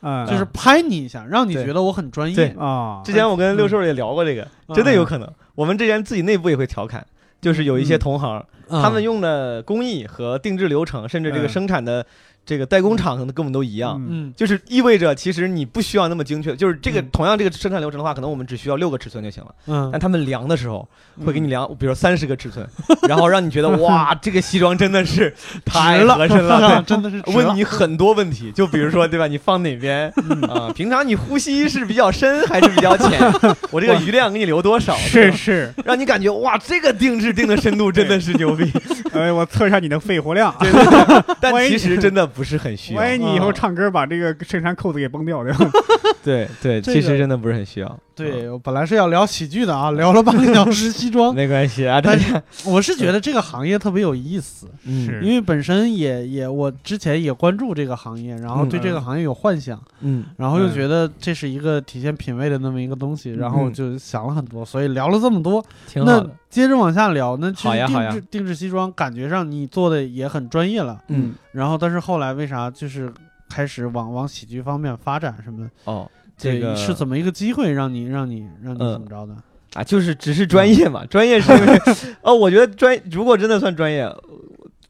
啊，就是拍你一下，让你对。觉得我很专对。业。啊，之前我跟六兽也聊过这个，嗯。真的有可能。我们之前自己内部也会调侃，就是有一些同行，嗯。他们用的工艺和定制流程，甚至这个嗯。生产的这个代工厂可能跟我们都一样。嗯嗯就是意味着，其实你不需要那么精确。就是这个嗯同样这个生产流程的话，可能我们只需要六个尺寸就行了。嗯但他们量的时候会给你嗯量，比如三十个尺寸，然后让你觉得哇，这个西装真的是太合身了。真的是问你很多问题，就比如说，对吧？你放哪边啊？平常你呼吸是比较深还是比较浅？我这个余量给你留多少？是是，让你感觉哇，这个定制定的深度真的是牛逼。哎，我测一下你的肺活量，对对对，但其实真的不是很需要。万一你以后啊唱歌把这个衬衫扣子给崩掉，对吧？对 对，其实真的不是很需要。对我本来是要聊喜剧的啊，聊了半个小时西装，没关系啊，大但家我是觉得这个行业特别有意思，嗯是因为本身也也我之前也关注这个行业，然后对这个行业有幻想，嗯然后又嗯觉得这是一个体现品味的那么一个东西，然后嗯就想了很多，所以聊了这么多。那挺好的。接着往下聊，那其实定制定制西装，感觉上你做的也很专业了，嗯然后但是后来为啥就是开始往往喜剧方面发展什么的？哦，这个是怎么一个机会让你让你让你嗯怎么着的？啊，就是只是专业嘛，专业是因为 哦，我觉得专如果真的算专业。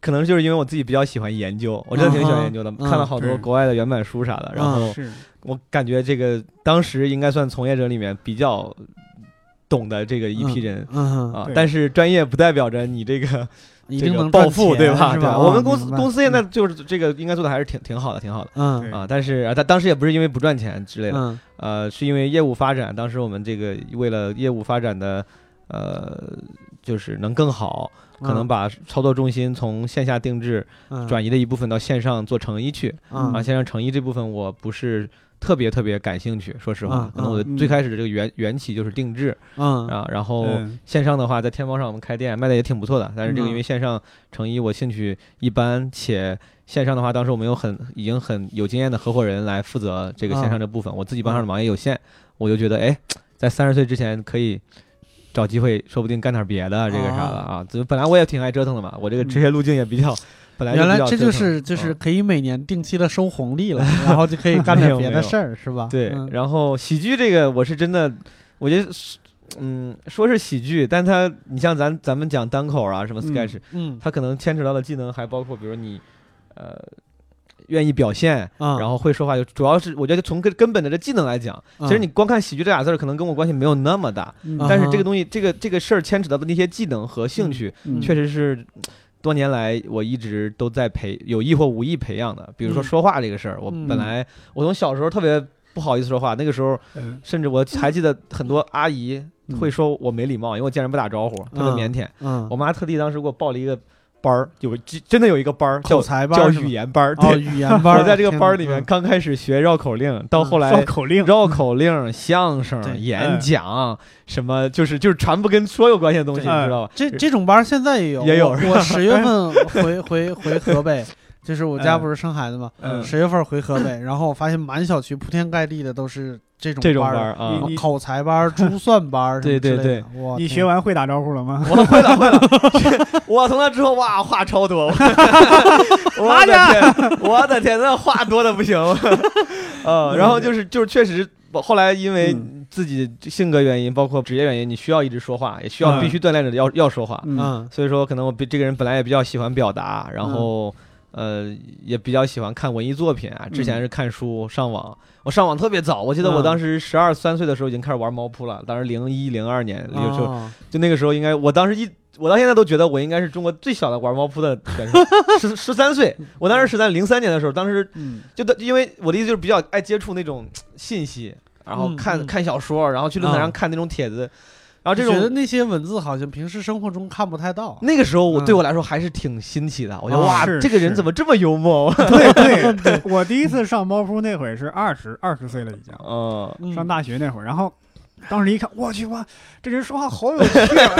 可能就是因为我自己比较喜欢研究，我真的挺喜欢研究的，嗯看了好多国外的原版书啥的，然后是，我感觉这个当时应该算从业者里面比较懂的这个一批人、嗯，啊。但是专业不代表着你这个这个一定能暴富，对吧？是吧？对我们公司公司现在就是这个应该做的还是挺挺好的，挺好的嗯啊。但是啊，他当时也不是因为不赚钱之类的，嗯呃，是因为业务发展。当时我们这个为了业务发展的，呃，就是能更好，可能把操作中心从线下定制嗯转移了一部分到线上做成衣去。嗯啊，线上成衣这部分我不是特别特别感兴趣，说实话嗯，可能我最开始的这个缘缘起就是定制嗯啊，然后嗯线上的话，在天猫上我们开店卖的也挺不错的，但是这个嗯因为线上成衣我兴趣一般，且线上的话，当时我们有很已经很有经验的合伙人来负责这个线上这部分，我自己帮上的忙也有限，我就觉得哎，在三十岁之前可以。找机会，说不定干点别的，这个啥的啊。这本来我也挺爱折腾的嘛，我这个职业路径也比较，本来原来这就是就是啊。可以每年定期的收红利了，然后就可以干点 别的事儿，是吧？对，嗯。然后喜剧这个我是真的，我觉得，嗯，说是喜剧，但它你像咱咱们讲单口啊，什么嗯 sketch，、嗯。它可能牵扯到的技能还包括，比如你，呃，愿意表现，啊，然后会说话，就主要是我觉得从根根本的这技能来讲，其实你光看喜剧这俩字儿，可能跟我关系没有那么大，但是这个东西，这个这个事儿牵扯到的那些技能和兴趣，嗯。确实是。多年来，我一直都在培有意或无意培养的。比如说嗯说话这个事儿，我嗯本来我从小时候特别不好意思说话，那个时候嗯甚至我还记得很多阿姨嗯会说我没礼貌，因为我见人不打招呼，特别嗯腼腆。嗯我妈特地当时给我报了一个班儿，有真的有一个班儿叫口才班叫语言班儿。哦，对，语言班儿，我在这个班儿里，面刚开始学绕口令，到后来绕来口令，绕口令、相声、演讲，什么就是就是全部跟说有关系的东西，你知道吧？这这种班儿现在也有，也有我我十月份 回回回河北，就是我家嗯。不是生孩子嘛，嗯。十月份回河北，然后我发现满小区铺天盖地的都是这种这种班儿啊，口才班儿、珠算班儿什么对对之类的，哇，你学完会打招呼了吗？我会了会了，我从那之后哇话超多，我的天，我的天，那话多的不行，呃，然后就是就是确实，后来因为嗯。自己性格原因，包括职业原因，你需要一直说话，也需要嗯。必须锻炼着要要说话，嗯嗯。所以说可能我比这个人本来也比较喜欢表达，然后。呃，也比较喜欢看文艺作品啊。之前是看书、上网，我上网特别早。我记得我嗯当时十二三岁的时候已经开始玩猫扑了，当时零一零二年，就就哦就那个时候应该，我当时一，我到现在都觉得我应该是中国最小的玩猫扑的选手，十十三岁，我当时十三零三年的时候，当时嗯就的，因为我的意思就是比较爱接触那种信息，然后嗯看、嗯看小说，然后去论坛上啊看那种帖子，然后这种觉得。那些文字好像平时生活中看不太到。那个时候我嗯对我来说还是挺新奇的，我觉得啊哇，这个人怎么这么幽默？对 对，我第一次上猫扑那会是二十二十岁了已经，上大学那会儿，然后当时一看，我去哇，这人说话好有趣啊！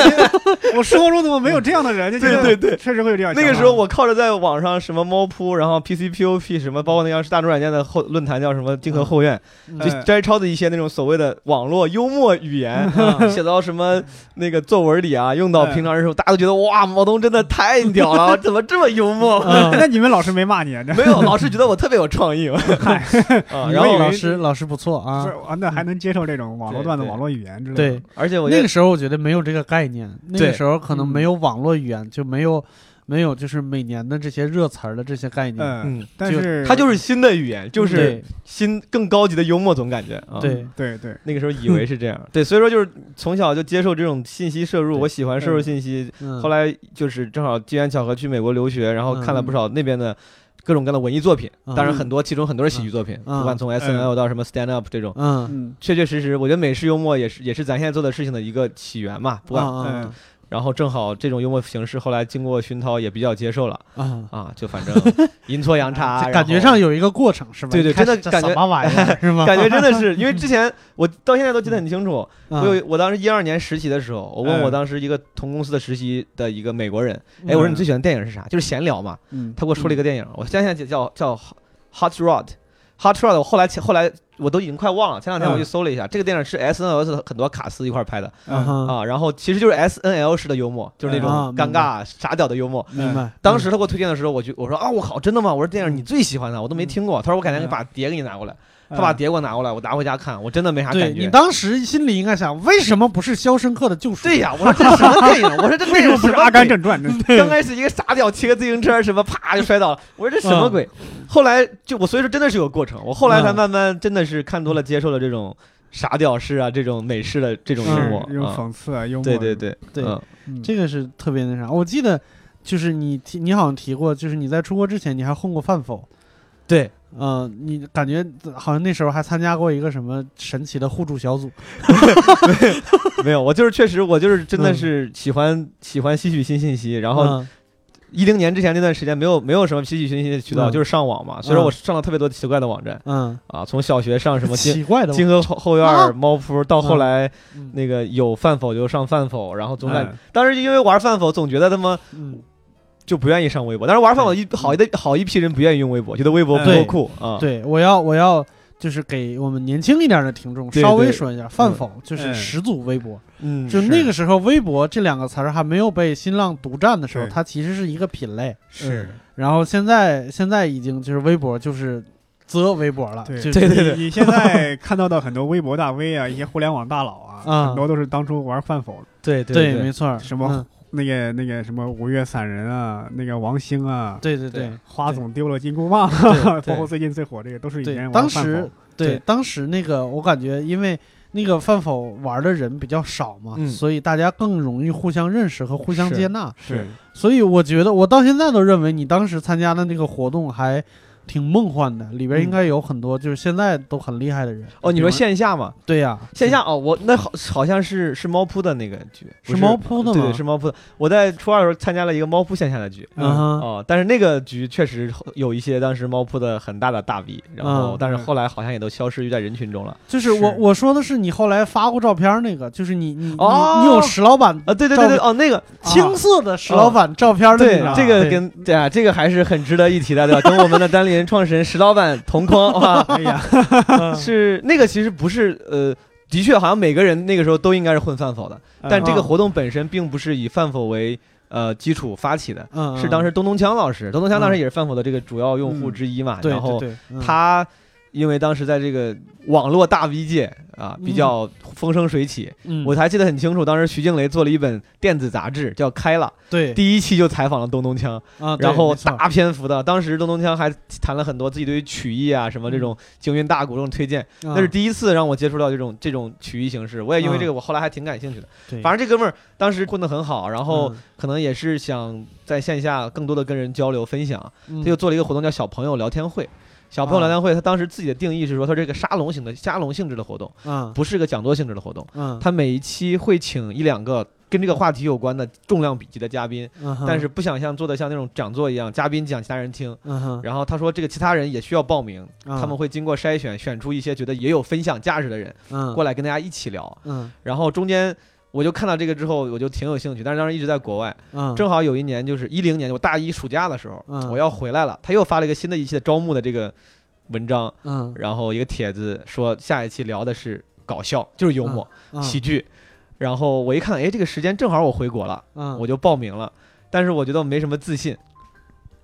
我生活中怎么没有这样的人？就觉得对对对确实会有这样。那个时候我靠着在网上什么猫扑，然后 PC POP 什么，包括那个大众软件的后论坛叫什么金河后院，嗯就摘抄的一些那种所谓的网络幽默语言，嗯写到什么那个作文里啊，用到嗯平常人时候，大家都觉得哇，毛东真的太屌了，怎么这么幽默？嗯那你们老师没骂你啊？没有，老师觉得我特别有创意。嗨，啊，然后老师老师不错啊不是。啊，那还能接受这种网络段子、对对网络语言之类的？对，而且我那个时候我觉得没有这个概念，那个时候可能嗯没有网络语言，就没有没有就是每年的这些热词儿的这些概念。嗯，嗯，就是是它就是新的语言，就是新更高级的幽默，总感觉啊。对，对对，那个时候以为是这样，对，所以说就是从小就接受这种信息摄入，我喜欢摄入信息，嗯。后来就是正好机缘巧合去美国留学，然后看了嗯。不少那边的各种各样的文艺作品，嗯。当然很多其中很多是喜剧作品，嗯。不管从 S N L 到什么 Stand Up 这种，嗯。嗯。确确实实，我觉得美式幽默也是也是咱现在做的事情的一个起源嘛，不管。然后正好这种幽默形式后来经过熏陶也比较接受了啊啊，就反正 阴错阳差，感觉上有一个过程是吗？对对真的感觉什么玩意儿是吗？感觉真的是，因为之前我到现在都记得很清楚，嗯我有我当时一二年实习的时候，我问我嗯当时一个同公司的实习的一个美国人，哎，我说嗯你最喜欢的电影是啥？就是闲聊嘛。嗯，他给我说了一个电影，我现在叫叫叫 Hot Rod。Hot Rod，我后来后来我都已经快忘了，前两天我去嗯搜了一下，这个电影是 S N L 的很多卡司一块拍的。啊，然后其实就是 S N L 式的幽默，就是那种啊尴尬傻屌的幽默。明白。当时他给我推荐的时候，我就我说啊，我靠，真的吗？我说电影你最喜欢的，我都没听过。他说我改天嗯。把碟给你拿过来，他嗯把碟给我拿过来，我拿回家看，我真的没啥对感觉。你当时心里应该想，为什么不是《肖申克的救赎》？对呀，我说这什么电影？我说这为什么 不是《阿甘正传》刚开始一个傻屌骑个自行车，什么啪就摔倒了，我说这什么鬼？嗯后来就我所以说真的是有过程，我后来才嗯慢慢真的是看多了，接受了这种傻屌式啊，这种美式的这种幽是默这种啊。讽刺啊，幽默。对对，对对这个是特别那啥。我记得就是你提，你好像提过，就是你在出国之前你还混过饭否？对，嗯，你感觉好像那时候还参加过一个什么神奇的互助小组？没有，我就是确实我就是真的嗯。是喜欢喜欢吸取新信息，然后嗯。一零年之前那段时间没有没有什么吸取新信息的渠道，嗯。就是上网嘛，所以说我上了特别多奇怪的网站嗯，啊，从小学上什么金奇怪的金河后后院啊。猫扑，到后来嗯。那个有饭否就上饭否，然后总感嗯。当时因为玩饭否，总觉得他妈嗯就不愿意上微博。但是玩饭否一好一的好一批人不愿意用微博，觉得微博不够酷啊。对，我要我要就是给我们年轻一点的听众稍微说一下，饭否就是嗯始祖微博，嗯，就那个时候微博这两个词儿还没有被新浪独占的时候，它其实是一个品类。是，然后现在现在已经就是微博就是择微博了，对对对对。你你现在看到的很多微博大 V 啊，一些互联网大佬啊，啊。很多都是当初玩饭否，对对，对。没错，什么嗯那个那个什么五月散人啊，那个王兴啊，对对对花总丢了金箍棒，对包括最近最火这个，都是以前当时对对当时那个我感觉因为。那个饭否玩的人比较少嘛，嗯所以大家更容易互相认识和互相接纳。是所以我觉得，我到现在都认为你当时参加的那个活动还挺梦幻的，里边嗯应该有很多就是现在都很厉害的人。哦，你说线下嘛？对呀，线下哦，我那好好像是是猫扑的那个局，不是猫扑的吗对对，是猫扑的。我在初二的时候参加了一个猫扑线下的局。嗯哼，哦，但是那个局确实有一些当时猫扑的很大的大 V，然后、嗯但是后来好像也都消失于在人群中了。就是我是我说的是你后来发过照片那个，就是你你你哦你有石老板啊，对对对对，哦，那个青涩的石老板照片的对那个，这个跟对啊，这个还是很值得一提的，对吧？跟我们的单立人创始人石老板同框哇，哎呀，是那个其实不是呃。的确，好像每个人那个时候都应该是混饭否的，但这个嗯。活动本身并不是以饭否为呃基础发起的，嗯是当时时东东锵老师，东东锵当时也是饭否的这个主要用户之一嘛，然后他因为当时在这个网络大 V 界啊比较风生水起，嗯。我还记得很清楚，当时徐静蕾做了一本电子杂志叫《开了》，对。第一期就采访了东东锵，啊，然后大篇幅的，当时东东锵还谈了很多自己对于曲艺啊什么这种京韵大鼓这种推荐，那是啊第一次让我接触到这种这种曲艺形式，我也因为嗯这个我后来还挺感兴趣的。对。反正这哥们儿当时混得很好，然后嗯。可能也是想在线下更多的跟人交流分享，嗯。他就做了一个活动叫小朋友聊天会。小朋友聊天会，他当时自己的定义是说，他这个沙龙型的沙龙性质的活动，嗯不是个讲座性质的活动。嗯，他每一期会请一两个跟这个话题有关的重量比级的嘉宾，嗯哼但是不想像做的像那种讲座一样，嘉宾讲其他人听。嗯哼，然后他说，这个其他人也需要报名，他他们会经过筛选，选出一些觉得也有分享价值的人嗯过来跟大家一起聊。嗯然后中间我就看到这个之后，我就挺有兴趣，但是当时一直在国外。嗯正好有一年就是一零年，我大一暑假的时候，嗯我要回来了，他又发了一个新的一期的招募的这个文章，嗯然后一个帖子说下一期聊的是搞笑，就是幽默、嗯喜剧。然后我一看，哎，这个时间正好我回国了，嗯我就报名了。但是我觉得我没什么自信，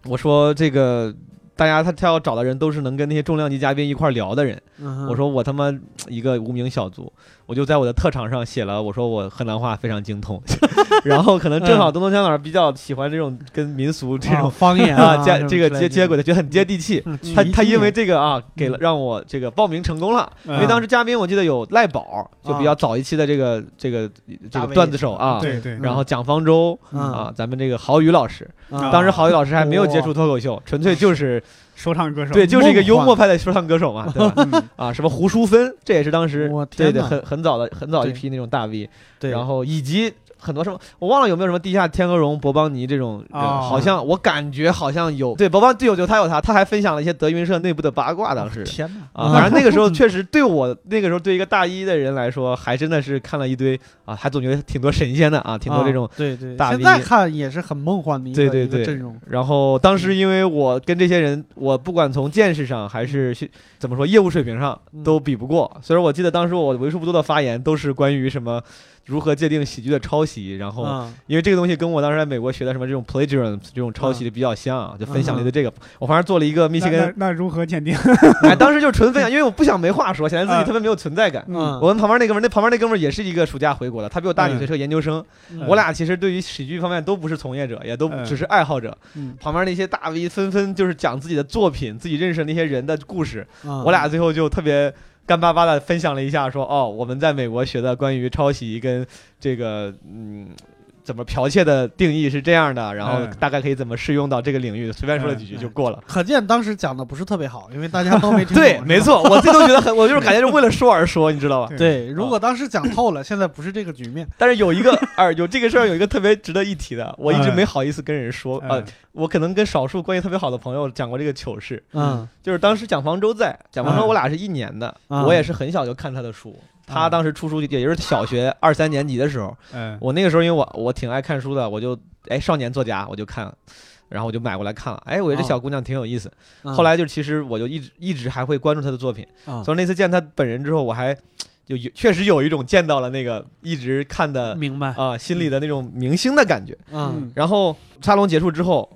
我说这个。大家他他要找的人都是能跟那些重量级嘉宾一块儿聊的人。我说我他妈一个无名小卒，我就在我的特长上写了，我说我河南话非常精通，然后可能正好东东江老师比较喜欢这种跟民俗这 啊种方言啊啊接这个接接轨的，觉得很接地气。嗯他他因为这个啊，给了让我这个报名成功了，嗯。因为当时嘉宾我记得有赖宝，就比较早一期的这个这个这个段子手啊，对对，然后蒋方舟嗯。啊，咱们这个郝宇老师，啊。当时郝宇老师还没有接触脱口秀，纯粹就是说唱歌手，对，就是一个幽默派的说唱歌手嘛，对吧？嗯。啊，什么胡淑芬，这也是当时对对很很早的很早一批那种大 V，对，然后以及很多什么，我忘了有没有什么地下天鹅绒、博邦尼这种，好像我感觉好像有，对，博邦对有就他有他，他还分享了一些德云社内部的八卦，当时。天哪。啊，反正那个时候确实对我那个时候对一个大一的人来说，还真的是看了一堆啊，还总觉得挺多神仙的啊，挺多这种啊对对，大现 V 在看也是很梦幻的一对对对。阵容，然后当时因为我跟这些人，我不管从见识上还是去怎么说业务水平上嗯。都比不过。所以我记得当时我为数不多的发言都是关于什么如何界定喜剧的抄袭，然后嗯因为这个东西跟我当时在美国学的什么这种 plagiarism 这种抄袭的比较像啊，就分享了一个这个。我反正做了一个密那歇根，那那如何鉴定？哎，当时就纯分享，因为我不想没话说，显得自己特别没有存在感。嗯，我跟旁边那哥们儿，那旁边那哥们儿也是一个暑假回国的，他比我大几岁，嗯是个研究生。嗯我俩其实对于喜剧方面都不是从业者，也都嗯只是爱好者。嗯旁边那些大 V 纷纷就是讲自己的作品，自己认识的那些人的故事。嗯我俩最后就特别干巴巴的分享了一下说，哦，我们在美国学的关于抄袭跟这个嗯。怎么剽窃的定义是这样的，然后嗯大概可以怎么适用到这个领域？随便说了几句就过了。可见当时讲的不是特别好，因为大家都没听懂。对，没。错，我自己都觉得很，我就是感觉是为了说而说，你知道吧？对，如果当时讲透了，现在不是这个局面。但是有一个，啊有这个事儿有一个特别值得一提的，我一直没好意思跟人说。呃嗯，我可能跟少数关系特别好的朋友讲过这个糗事，嗯就是当时蒋方舟在，蒋方舟嗯我俩是一年的，嗯我也是很小就看他的书。他当时出书，也就是小学 二三年级的时候，嗯我那个时候因为我我挺爱看书的，我就哎少年作家我就看了，然后我就买过来看了。哎，我觉得这小姑娘挺有意思。嗯后来就其实我就一直一直还会关注她的作品。嗯从那次见她本人之后，我还就有确实有一种见到了那个一直看的明白。啊心里的那种明星的感觉。嗯然后沙龙结束之后，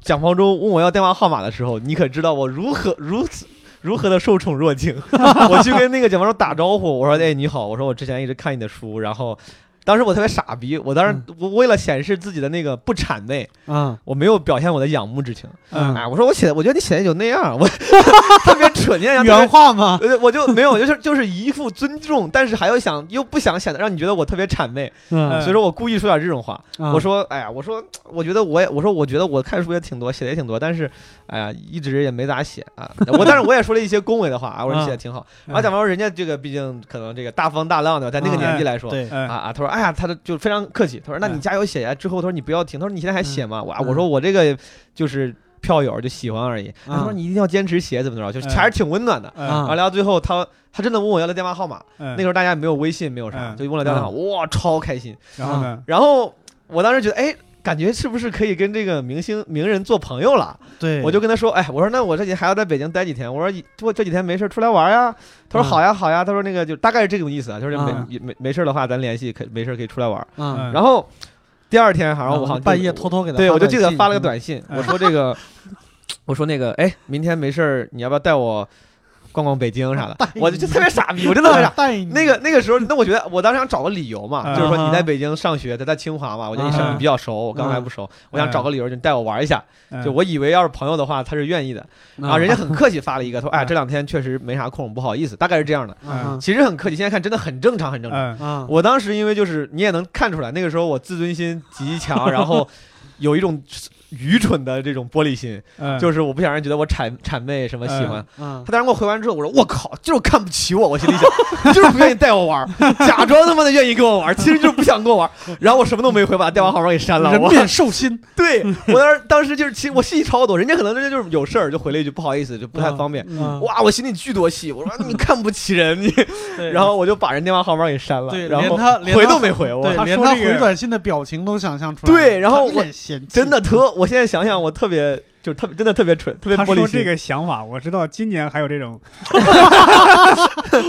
蒋方舟问我要电话号码的时候，你可知道我如何如此如何的受宠若惊？我去跟那个蒋方舟打招呼，我说：“哎，你好，我说我之前一直看你的书，然后当时我特别傻逼，我当时我为了显示自己的那个不谄媚，嗯我没有表现我的仰慕之情。嗯哎，我说我写的，我觉得你写的就那样，我 特别蠢，你想原想。话吗？呃，我就没有，就是就是一副尊重，但是还要想又不想显得让你觉得我特别谄媚，嗯所以说我故意说点这种话。啊我说，哎呀，我说，我觉得我也，我说我觉得我看书也挺多，写的也挺多，但是，哎呀，一直也没咋写啊。我但是我也说了一些恭维的话啊，我说你写的挺好。然后讲完说人家这个毕竟可能这个大风大浪的，在那个年纪来说。对，啊！他说：“哎呀，他的就非常客气。他说：‘那你嗯加油写呀。’之后他说：‘你不要停。’他说：‘你现在还写吗？’我啊，嗯我说我这个就是票友，就喜欢而已。他说：‘嗯你一定要坚持写，怎么怎么着，就还是挺温暖的。’嗯完了聊到最后，他他真的问我要了电话号码。嗯那时候大家也没有微信，没有啥，嗯就问了电话号码，哇，超开心。然后呢？然后我当时觉得，哎，感觉是不是可以跟这个明星名人做朋友了？对，我就跟他说，哎，我说那我这几天还要在北京待几天，我说我这几天没事出来玩呀。他说好呀好呀，他说那个就大概是这种意思啊，就是没嗯没没事的话咱联系，可没事可以出来玩。嗯，然后第二天好像我好像半夜偷偷给他对我就记得发了个短短信，嗯。我说这个，我说那个，哎，明天没事儿你要不要带我逛逛北京啥的？我就就特别傻逼，我真的特别傻。那个那个时候，那我觉得我当时想找个理由嘛，嗯就是说你在北京上学，他在清华嘛，我觉得你上嗯。你比较熟，我刚才不熟，我想找个理由就你带我玩一下。嗯。就我以为要是朋友的话，他是愿意的，然后人家很客气发了一个，说哎这两天确实没啥空，不好意思，大概是这样的。嗯。其实很客气，现在看真的很正常，很正常。我当时因为就是你也能看出来，那个时候我自尊心极强，然后有一种愚蠢的这种玻璃心，嗯，就是我不想让人觉得我谄谄媚什么喜欢。嗯。他当时给我回完之后，我说我靠，就是看不起我，我心里想，你就是不愿意带我玩，假装他妈的愿意跟我玩，其实就是不想跟我玩。然后我什么都没回，把电话号码给删了。我人面兽心，对我当时当时就是，其实我戏超多，人家可能人家就是有事儿就回了一句不好意思，就不太方便。嗯。哇，我心里巨多戏，我说你看不起人，你，然后我就把人电话号码给删了，对然后连他连回都没回，我连他回短信的表情都想象出来，对然后我真的特，我现在想想，我特别就是特别真的特别蠢，特别玻璃心。他说这个想法，我知道今年还有这种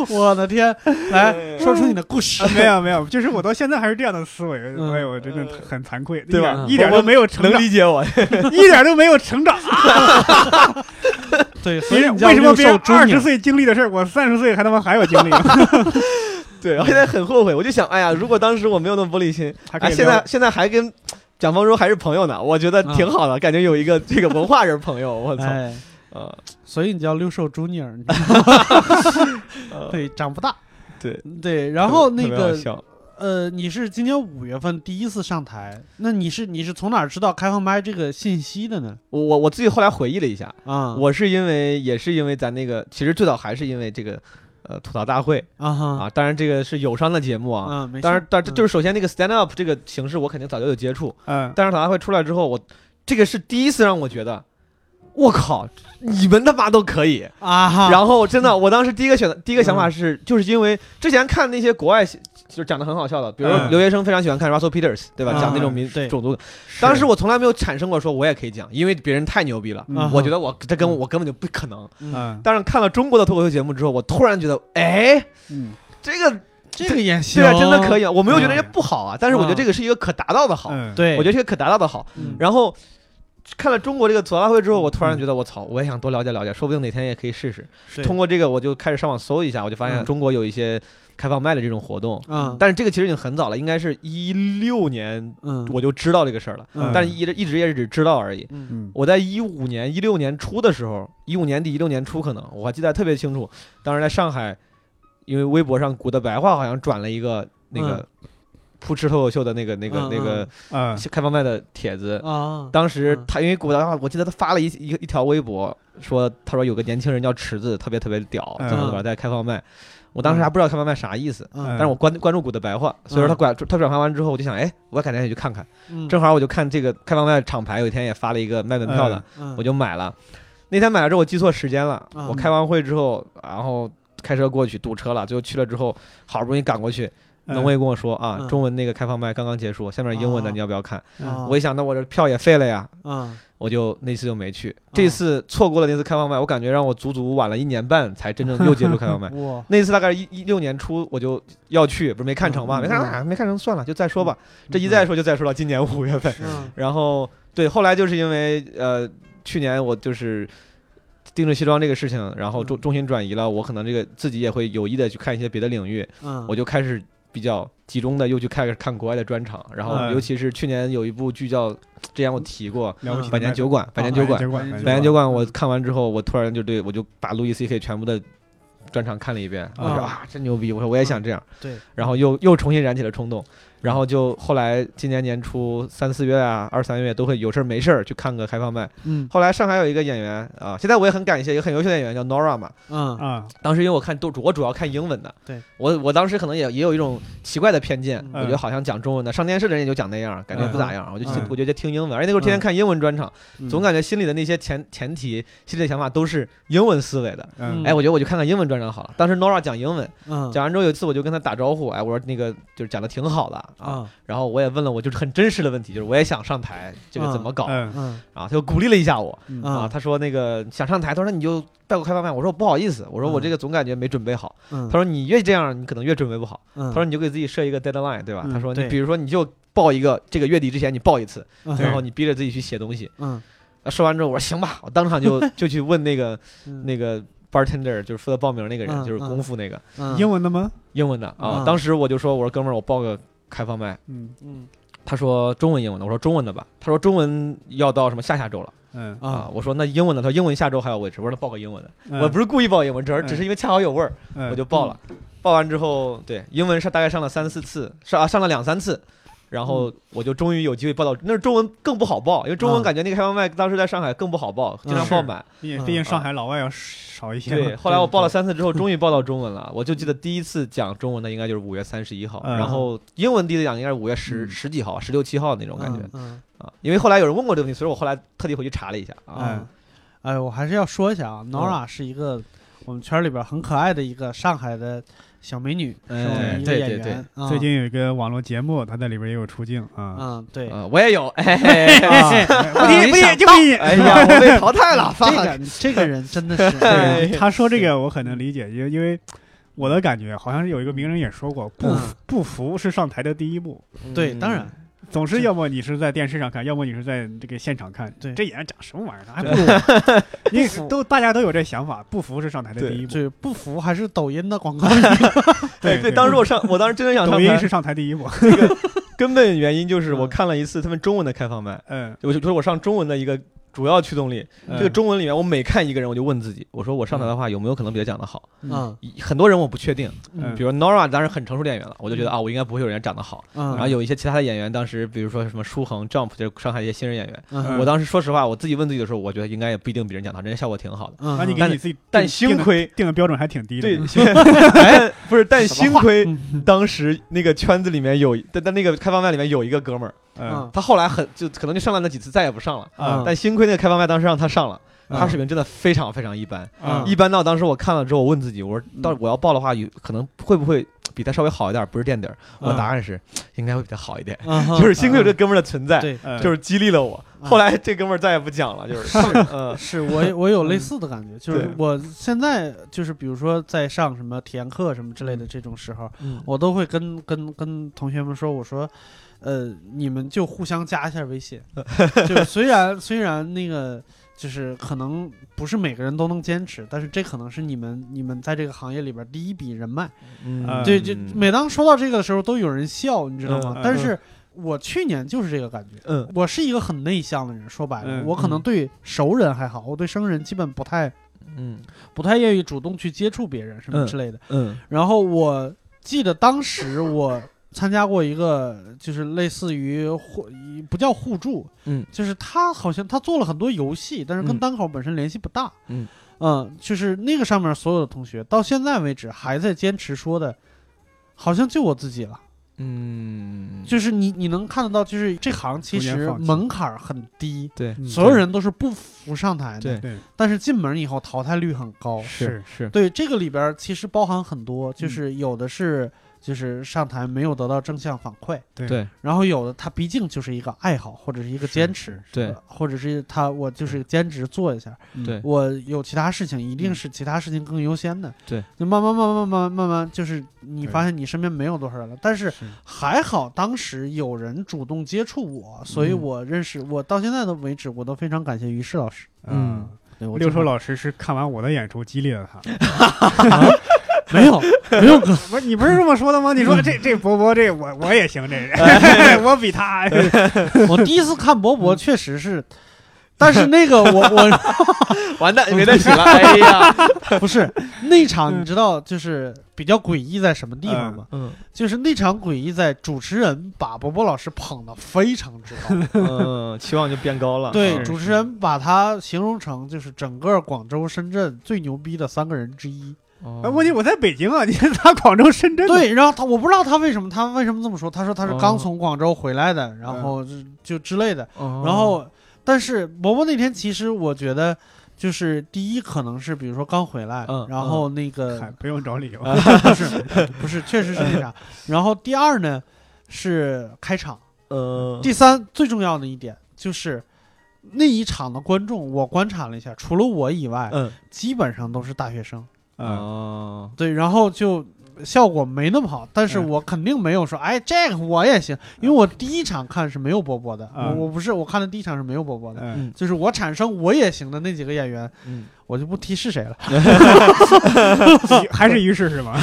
我的天，来说出你的故事啊，没有没有，就是我到现在还是这样的思维，嗯哎呦，我真的很惭愧，对吧一点都没有成长，能理解我，一点都没有成长。对，所别人以你叫为什么别人二十岁经历的事儿，我三十岁还他妈还有经历？对，我现在很后悔，我就想，哎呀，如果当时我没有那么玻璃心，哎，还可以聊现在现在还跟蒋方舟还是朋友呢，我觉得挺好的，感觉有一个 这个文化人朋友，我操，哎，啊，所以你叫六兽 Junior，你 呃。对，长不大，对，对，然后那个呃，你是今年五月份第一次上台，那你是你是从哪儿知道开放麦这个信息的呢？我我我自己后来回忆了一下，啊，我是因为也是因为咱那个，其实最早还是因为这个呃吐槽大会啊哈啊，当然这个是友商的节目啊。嗯，没事当然，当然，嗯就是首先那个 stand up 这个形式，我肯定早就有接触。嗯，但是吐槽大会出来之后，我这个是第一次让我觉得，我靠，你们他妈都可以。啊哈，然后真的，我当时第一个选择第一个想法嗯是，就是因为之前看那些国外就是讲的很好笑的，比如留学生非常喜欢看 Russell Peters，对吧？嗯讲那种民对。种族。当时我从来没有产生过说我也可以讲，因为别人太牛逼了。嗯。我觉得我这跟我根本就不可能。嗯。但是看了中国的脱口秀节目之后，我突然觉得，哎，嗯。这个这个也行，对啊，真的可以啊。我没有觉得嗯人家不好啊，但是我觉得这个是一个可达到的好，嗯，对，我觉得是一个可达到的好。嗯。然后看了中国这个吐槽大会之后，我突然觉得，我操，我也想多了解了解，说不定哪天也可以试试。对通过这个，我就开始上网搜一下，我就发现嗯。中国有一些开放麦的这种活动。嗯但是这个其实已经很早了，应该是一六年嗯。我就知道这个事儿了，嗯。但是一直一直也是只知道而已。我在一五年、一六年初的时候，一五年底、一六年初可能我还记得特别清楚，当时在上海，因为微博上古的白话好像转了一个那个扑哧脱口秀的那个那个嗯那个嗯。开放麦的帖子。啊，当时嗯。他因为古的白话，我记得他发了一一一条微博，说他说有个年轻人叫池子，特别特别屌，嗯。怎么怎么在开放麦。我当时还不知道开放卖啥意思，嗯但是我关关注古的白话，所以说他转他转发完之后，我就想，哎，我改天也去看看。嗯正好我就看这个开放麦厂牌有一天也发了一个卖门票的，嗯我就买了。那天买了之后，我记错时间了。嗯我开完会之后，然后开车过去堵车了，最后去了之后，好不容易赶过去，农卫跟我说啊，嗯。中文那个开放麦刚刚结束，下面英文的，哦你要不要看？啊。我一想，那我这票也废了呀，嗯我就那次就没去。这次错过了那次开放麦，我感觉让我足足晚了一年半才真正又接触开放麦。哇。那次大概一一六年初我就要去，不是没看成嘛，嗯。没看成啊，没看成算了，就再说吧。这一再说就再说到今年五月份，嗯然后对，后来就是因为呃，去年我就是定制西装这个事情，然后重重心转移了，我可能这个自己也会有意的去看一些别的领域，嗯，我就开始比较集中的又去开始看国外的专场，然后嗯。尤其是去年有一部剧叫，之前我提过百年酒馆，百年酒馆，百百年酒馆，我看完之后，我突然就对我就把路易 C K 全部的专场看了一遍，我说啊啊，真牛逼！我说我也想这样，对，然后又又重新燃起了冲动，然后就后来今年年初三四月啊，二三月都会有事儿没事儿去看个开放麦。嗯。后来上海有一个演员啊，现在我也很感谢一个很优秀的演员叫 Nora 嘛，嗯。啊，当时因为我看都我主要看英文的，对。我我当时可能也也有一种奇怪的偏见，嗯。我觉得好像讲中文的上电视的人也就讲那样，感觉不咋样，我就嗯。我觉得听英文，而且那时候天天看英文专场，嗯。总感觉心里的那些前前提、心里的想法都是英文思维的。嗯。哎，我觉得我就看看英文专场好了。当时 Nora 讲英文，嗯。讲完之后有一次我就跟他打招呼，哎，我说那个就是讲的挺好的啊。啊然后我也问了我就是很真实的问题，就是我也想上台，这个怎么搞嗯？嗯嗯他就鼓励了一下我嗯啊，啊他说那个想上台，他说你就报个开放麦。我说不好意思，我说我这个总感觉没准备好。嗯他说你越这样，你可能越准备不好。嗯他说你就给自己设一个 deadline，对吧？嗯他说你比如说你就报一个这个月底之前你报一次，嗯然后你逼着自己去写东西。嗯啊说完之后我说行吧，我当场就 就去问那个嗯那个 bartender，就是负责报名那个人，嗯就是功夫那个嗯英文的吗？英文的啊嗯。当时我就说我说哥们儿我报个开放麦，嗯。嗯他说中文英文的，我说中文的吧，他说中文要到什么下下周了。嗯。啊。啊，我说那英文的，他说英文下周还有位置，我说那报个英文的，嗯，我不是故意报英文，只是嗯。只是因为恰好有味儿，嗯。我就报了。报完之后，对英文上大概上了三四次，上啊上了两三次，然后我就终于有机会报到。那中文更不好报，因为中文啊感觉那个开放麦当时在上海更不好报，经常是报满。毕竟嗯毕竟上海老外要少一些。对，后来我报了三次之后，终于报到中文了。我就记得第一次讲中文的应该就是五月三十一号，嗯然后英文第一次讲应该是五月十嗯十几号、十六七号那种感觉嗯啊。因为后来有人问过这个问题，所以我后来特地回去查了一下啊。啊，哎，我还是要说一下啊，Nora 是一个我们圈里边很可爱的一个上海的小美女，是我们一个演对对对最近有一个网络节目，她在里边也有出镜啊。嗯，对，嗯，我也有，哎，啊不提不提就不提。哎呀，我被淘汰了，这个这个人真的是，他说这个我很能理解，因为因为我的感觉好像是有一个名人也说过，不嗯不服是上台的第一步。对，嗯当然，总是要么你是在电视上看，要么你是在这个现场看。对这演员讲什么玩意儿？还不如我。因为都大家都有这想法，不服是上台的第一步。是不服还是抖音的广告。对对，当时我上，我当时真的想抖音是，上台第一步。根本原因就是我嗯看了一次他们中文的开放麦，嗯，我就说我上中文的一个主要驱动力。这个中文里面，我每看一个人，我就问自己，我说我上台的话有没有可能比他讲的好？嗯。很多人我不确定，嗯。比如 Nora 当时很成熟的演员了，我就觉得啊，我应该不会有人讲的好。嗯，然后有一些其他的演员，当时比如说什么舒恒、Jump，就是上海一些新人演员，嗯。我当时说实话，我自己问自己的时候，我觉得应该也不一定比人讲的好，人家效果挺好的。嗯，那你给你自己，但幸亏定的定的标准还挺低的。对，哎，不是，但幸亏嗯当时那个圈子里面有，但但那个开放麦里面有一个哥们儿，嗯。他后来很就可能就上了那几次再也不上了，啊但幸亏那个开放麦当时让他上了，嗯。他水平真的非常非常一般，啊一般到当时我看了之后，我问自己，我说嗯。到我要报的话，有可能会不会比他稍微好一点，不是垫底儿？我嗯答案是应该会比他好一点，嗯 就是幸亏有这哥们儿的存在，就是激励了我。嗯。后来这哥们儿再也不讲了，就是。嗯。是我也我有类似的感觉，就是我现在就是比如说在上什么体验课什么之类的这种时候，嗯。我都会跟跟跟同学们说，我说，呃，你们就互相加一下微信，就虽然虽然那个就是可能不是每个人都能坚持，但是这可能是你们你们在这个行业里边第一笔人脉。嗯，对，就每当说到这个的时候，都有人笑，你知道吗？嗯但是我去年就是这个感觉。嗯我是一个很内向的人，说白了，嗯我可能对熟人还好，我对生人基本不太嗯不太愿意主动去接触别人什么嗯之类的。嗯然后我记得当时我参加过一个，就是类似于互不叫互助，嗯，就是他好像他做了很多游戏，但是跟嗯。单口本身联系不大。嗯。嗯，就是那个上面所有的同学到现在为止还在坚持说的，好像就我自己了。嗯，就是你你能看得到，就是这行其实门槛很低，对。嗯所有人都是不服上台的，对。对。但是进门以后淘汰率很高。是是，对这个里边其实包含很多，嗯就是有的是就是上台没有得到正向反馈，对对。然后有的他毕竟就是一个爱好或者是一个坚持，对。或者是他我就是兼职做一下，嗯。对。我有其他事情一定是其他事情更优先的，对，就慢慢慢慢慢慢慢慢就是你发现你身边没有多少人了，但是是。还好当时有人主动接触我，所以嗯。我认识我到现在的为止，我都非常感谢于适老师。嗯。对我六叔老师是看完我的演出激励了他，没有没有哥不是你不是这么说的吗？你说这这博博这我我也行，这 我比他我第一次看博博确实是，但是那个我我 完蛋，没得洗了。哎呀，不是那场，你知道就是比较诡异在什么地方吗？嗯就是那场诡异在主持人把博博老师捧得非常之高，嗯，期望就变高了。对，嗯主持人把他形容成就是整个广州、深圳最牛逼的三个人之一。哦问题我在北京啊，你 他广州、深圳，对，然后他我不知道他为什么他为什么这么说，他说他是刚哦从广州回来的，然后就就之类的。哦然后，但是伯伯那天其实我觉得，就是第一可能是比如说刚回来，嗯然后那个、嗨不用找理由。不是不是，确实是那啥。然后第二呢是开场，呃，第三最重要的一点就是那一场的观众，我观察了一下，除了我以外，嗯基本上都是大学生。嗯，哦，对，然后就效果没那么好，但是嗯。我肯定没有说，哎，这个我也行，因为我第一场看是没有波波的，嗯。我我不是我看的第一场是没有波波的，嗯，就是我产生我也行的那几个演员，嗯，我就不提是谁了。还是于是是吗？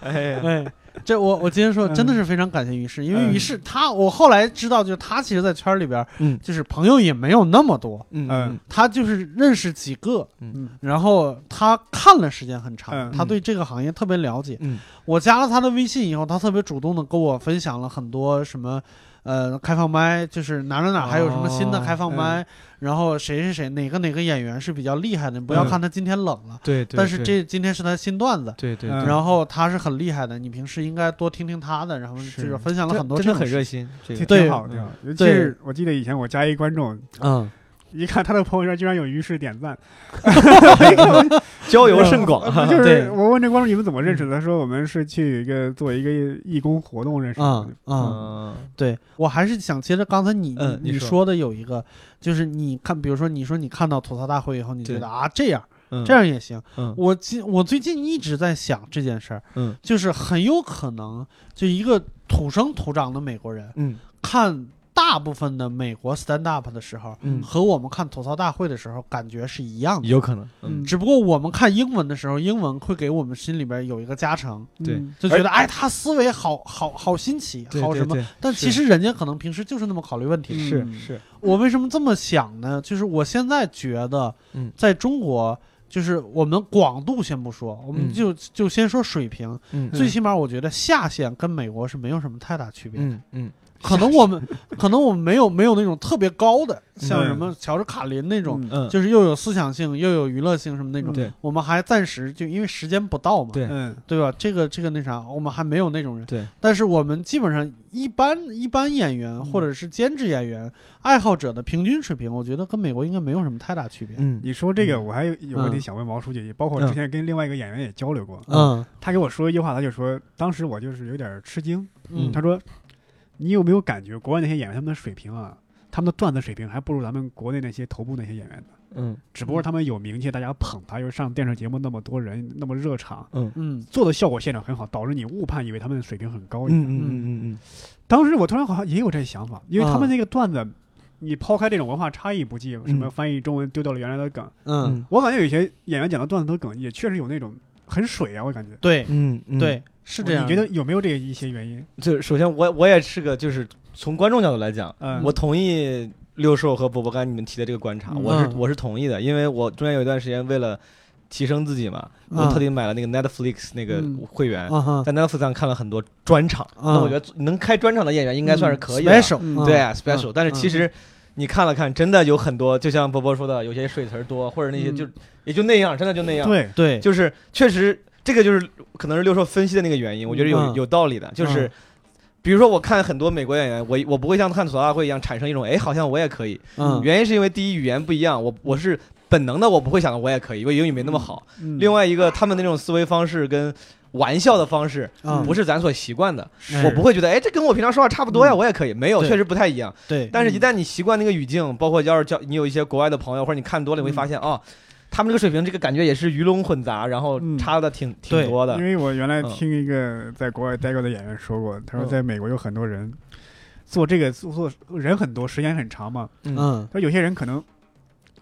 哎呀，哎，这我我今天说嗯。真的是非常感谢于适，因为嗯。于适他，我后来知道，就是他其实，在圈儿里边，嗯。就是朋友也没有那么多，嗯嗯。他就是认识几个，嗯。然后他看了时间很长，嗯他对这个行业特别了解。嗯。我加了他的微信以后，他特别主动的跟我分享了很多什么，呃，开放麦，就是哪哪哪还有什么新的哦开放麦，然后谁谁谁哪个哪个演员是比较厉害的，你不要嗯看他今天冷了，对对，但是这今天是他新段子。嗯对对对，然后他是很厉害的，你平时应该多听听他的，然后就是是分享了很多真的很热心，这挺个对挺好，的。尤其是我记得以前我加一观众，嗯，一看他的朋友圈居然有于适点赞，交友甚广。就是对我问这观众你们怎么认识的？他说我们是去一个做一个义工活动认识的嗯。嗯，嗯对我还是想接着刚才你嗯你说的有一个，就是你看，比如说你说你看到吐槽大会以后，你觉得啊这样嗯这样也行，嗯我今我最近一直在想这件事儿，嗯就是很有可能就一个土生土长的美国人嗯看大部分的美国 stand up 的时候，嗯，和我们看吐槽大会的时候感觉是一样的。有可能，嗯。嗯。只不过我们看英文的时候，英文会给我们心里边有一个加成，对。嗯。就觉得哎，他思维好好好新奇，好什么。但其实人家可能平时就是那么考虑问题。的。是嗯。是，我为什么这么想呢？就是我现在觉得嗯，在中国，就是我们广度先不说，我们嗯。就就先说水平。嗯。最起码我觉得下限跟美国是没有什么太大区别的。嗯嗯可能我们 可能我们没有没有那种特别高的，像嗯什么乔治卡林那种，就是又有思想性又有娱乐性什么那种。对。我们还暂时就因为时间不到嘛，对。嗯。对吧？这个这个那啥，我们还没有那种人。对，但是我们基本上一般一般演员或者是兼职演员、爱好者的平均水平，我觉得跟美国应该没有什么太大区别。嗯。你说这个，嗯。我还有有问题嗯。想问毛书记，包括之前跟另外一个演员也交流过，嗯。他给我说一句话，他就说，当时我就是有点吃惊，嗯，他说，你有没有感觉国外那些演员他们的水平啊，他们的段子水平还不如咱们国内那些头部那些演员呢？嗯。只不过他们有名气，大家捧他，又上电视节目那么多人，那么热场，嗯。嗯做的效果现场很好，导致你误判以为他们的水平很高。嗯嗯嗯嗯。当时我突然好像也有这想法，因为他们嗯那个段子，你抛开这种文化差异不计，什么嗯。翻译中文丢掉了原来的梗，嗯，我感觉有些演员讲的段子的梗也确实有那种很水啊，我感觉。对嗯嗯，对，是这样。你觉得有没有这一些原因？就首先我我也是个就是从观众角度来讲，嗯，我同意六兽和波波刚才你们提的这个观察，我是我是同意的，因为我中间有一段时间为了提升自己嘛，我嗯特地买了那个 Netflix 那个嗯。会员，在 Netflix 上看了很多专场，那我觉得能开专场的演员应该算是可以的，special，对啊 special，嗯但是其实。你看了看，真的有很多，就像波波说的，有些水词儿多，或者那些嗯。就、也就那样，真的就那样。，对，对，就是确实这个就是可能是六兽分析的那个原因，我觉得有、嗯。有道理的。就是、比如说我看很多美国演员，我我不会像看吐槽大会一样产生一种哎好像我也可以，嗯。原因是因为第一语言不一样，我我是本能的我不会想到我也可以，因为英语没那么好。嗯。另外一个他们那种思维方式跟玩笑的方式嗯。不是咱所习惯的，是。我不会觉得哎这跟我平常说话差不多呀，嗯。我也可以，没有，对。确实不太一样。对，但是，一旦你习惯那个语境，包括要是交你有一些国外的朋友，或者你看多了，你会发现哦，他们这个水平，这个感觉也是鱼龙混杂，然后嗯。差的挺挺对多的。因。为我原来嗯。听一个在国外待过的演员说过，他说嗯。在美国有很多人做这个做做人很多，时间很长嘛。嗯。嗯。他说有些人可能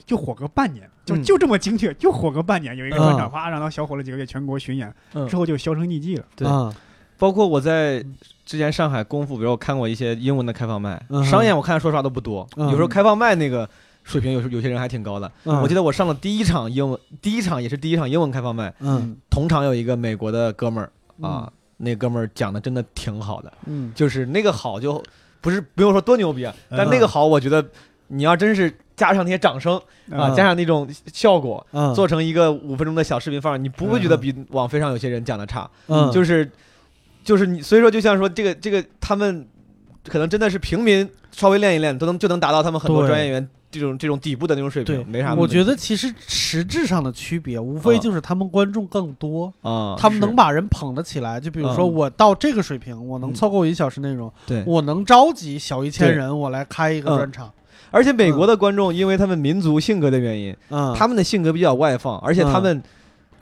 就火个半年，就嗯。就这么精确，就火个半年。有一个嗯专场，啪，让他小火了几个月，全国巡演，嗯。之后就销声匿迹了。对。啊。包括我在之前上海功夫，比如我看过一些英文的开放麦，嗯。商演我看说实话都不多，嗯。有时候开放麦那个水平有时候有些人还挺高的。嗯。我记得我上了第一场英文，第一场也是第一场英文开放麦，嗯。同场有一个美国的哥们儿啊，那哥们儿讲的真的挺好的，嗯。就是那个好就不是不用说多牛逼啊，但嗯。那个好，我觉得你要真是加上那些掌声啊，嗯加上那种效果，嗯。做成一个五分钟的小视频放上，你不会觉得嗯。比网飞上有些人讲的差。嗯。就是就是你，所以说就像说这个这个他们可能真的是平民稍微练一练都能就能达到他们很多专业员这种这种底部的那种水对平，没啥。我觉得其实实质上的区别，无非嗯就是他们观众更多，啊，他们能把人捧得起来。就比如说嗯。我到这个水平，我能嗯。凑够一小时内容，对，我能召集小一千人，我来开一个嗯。专场。而且美国的观众因为他们民族性格的原因，嗯，他们的性格比较外放，而且他们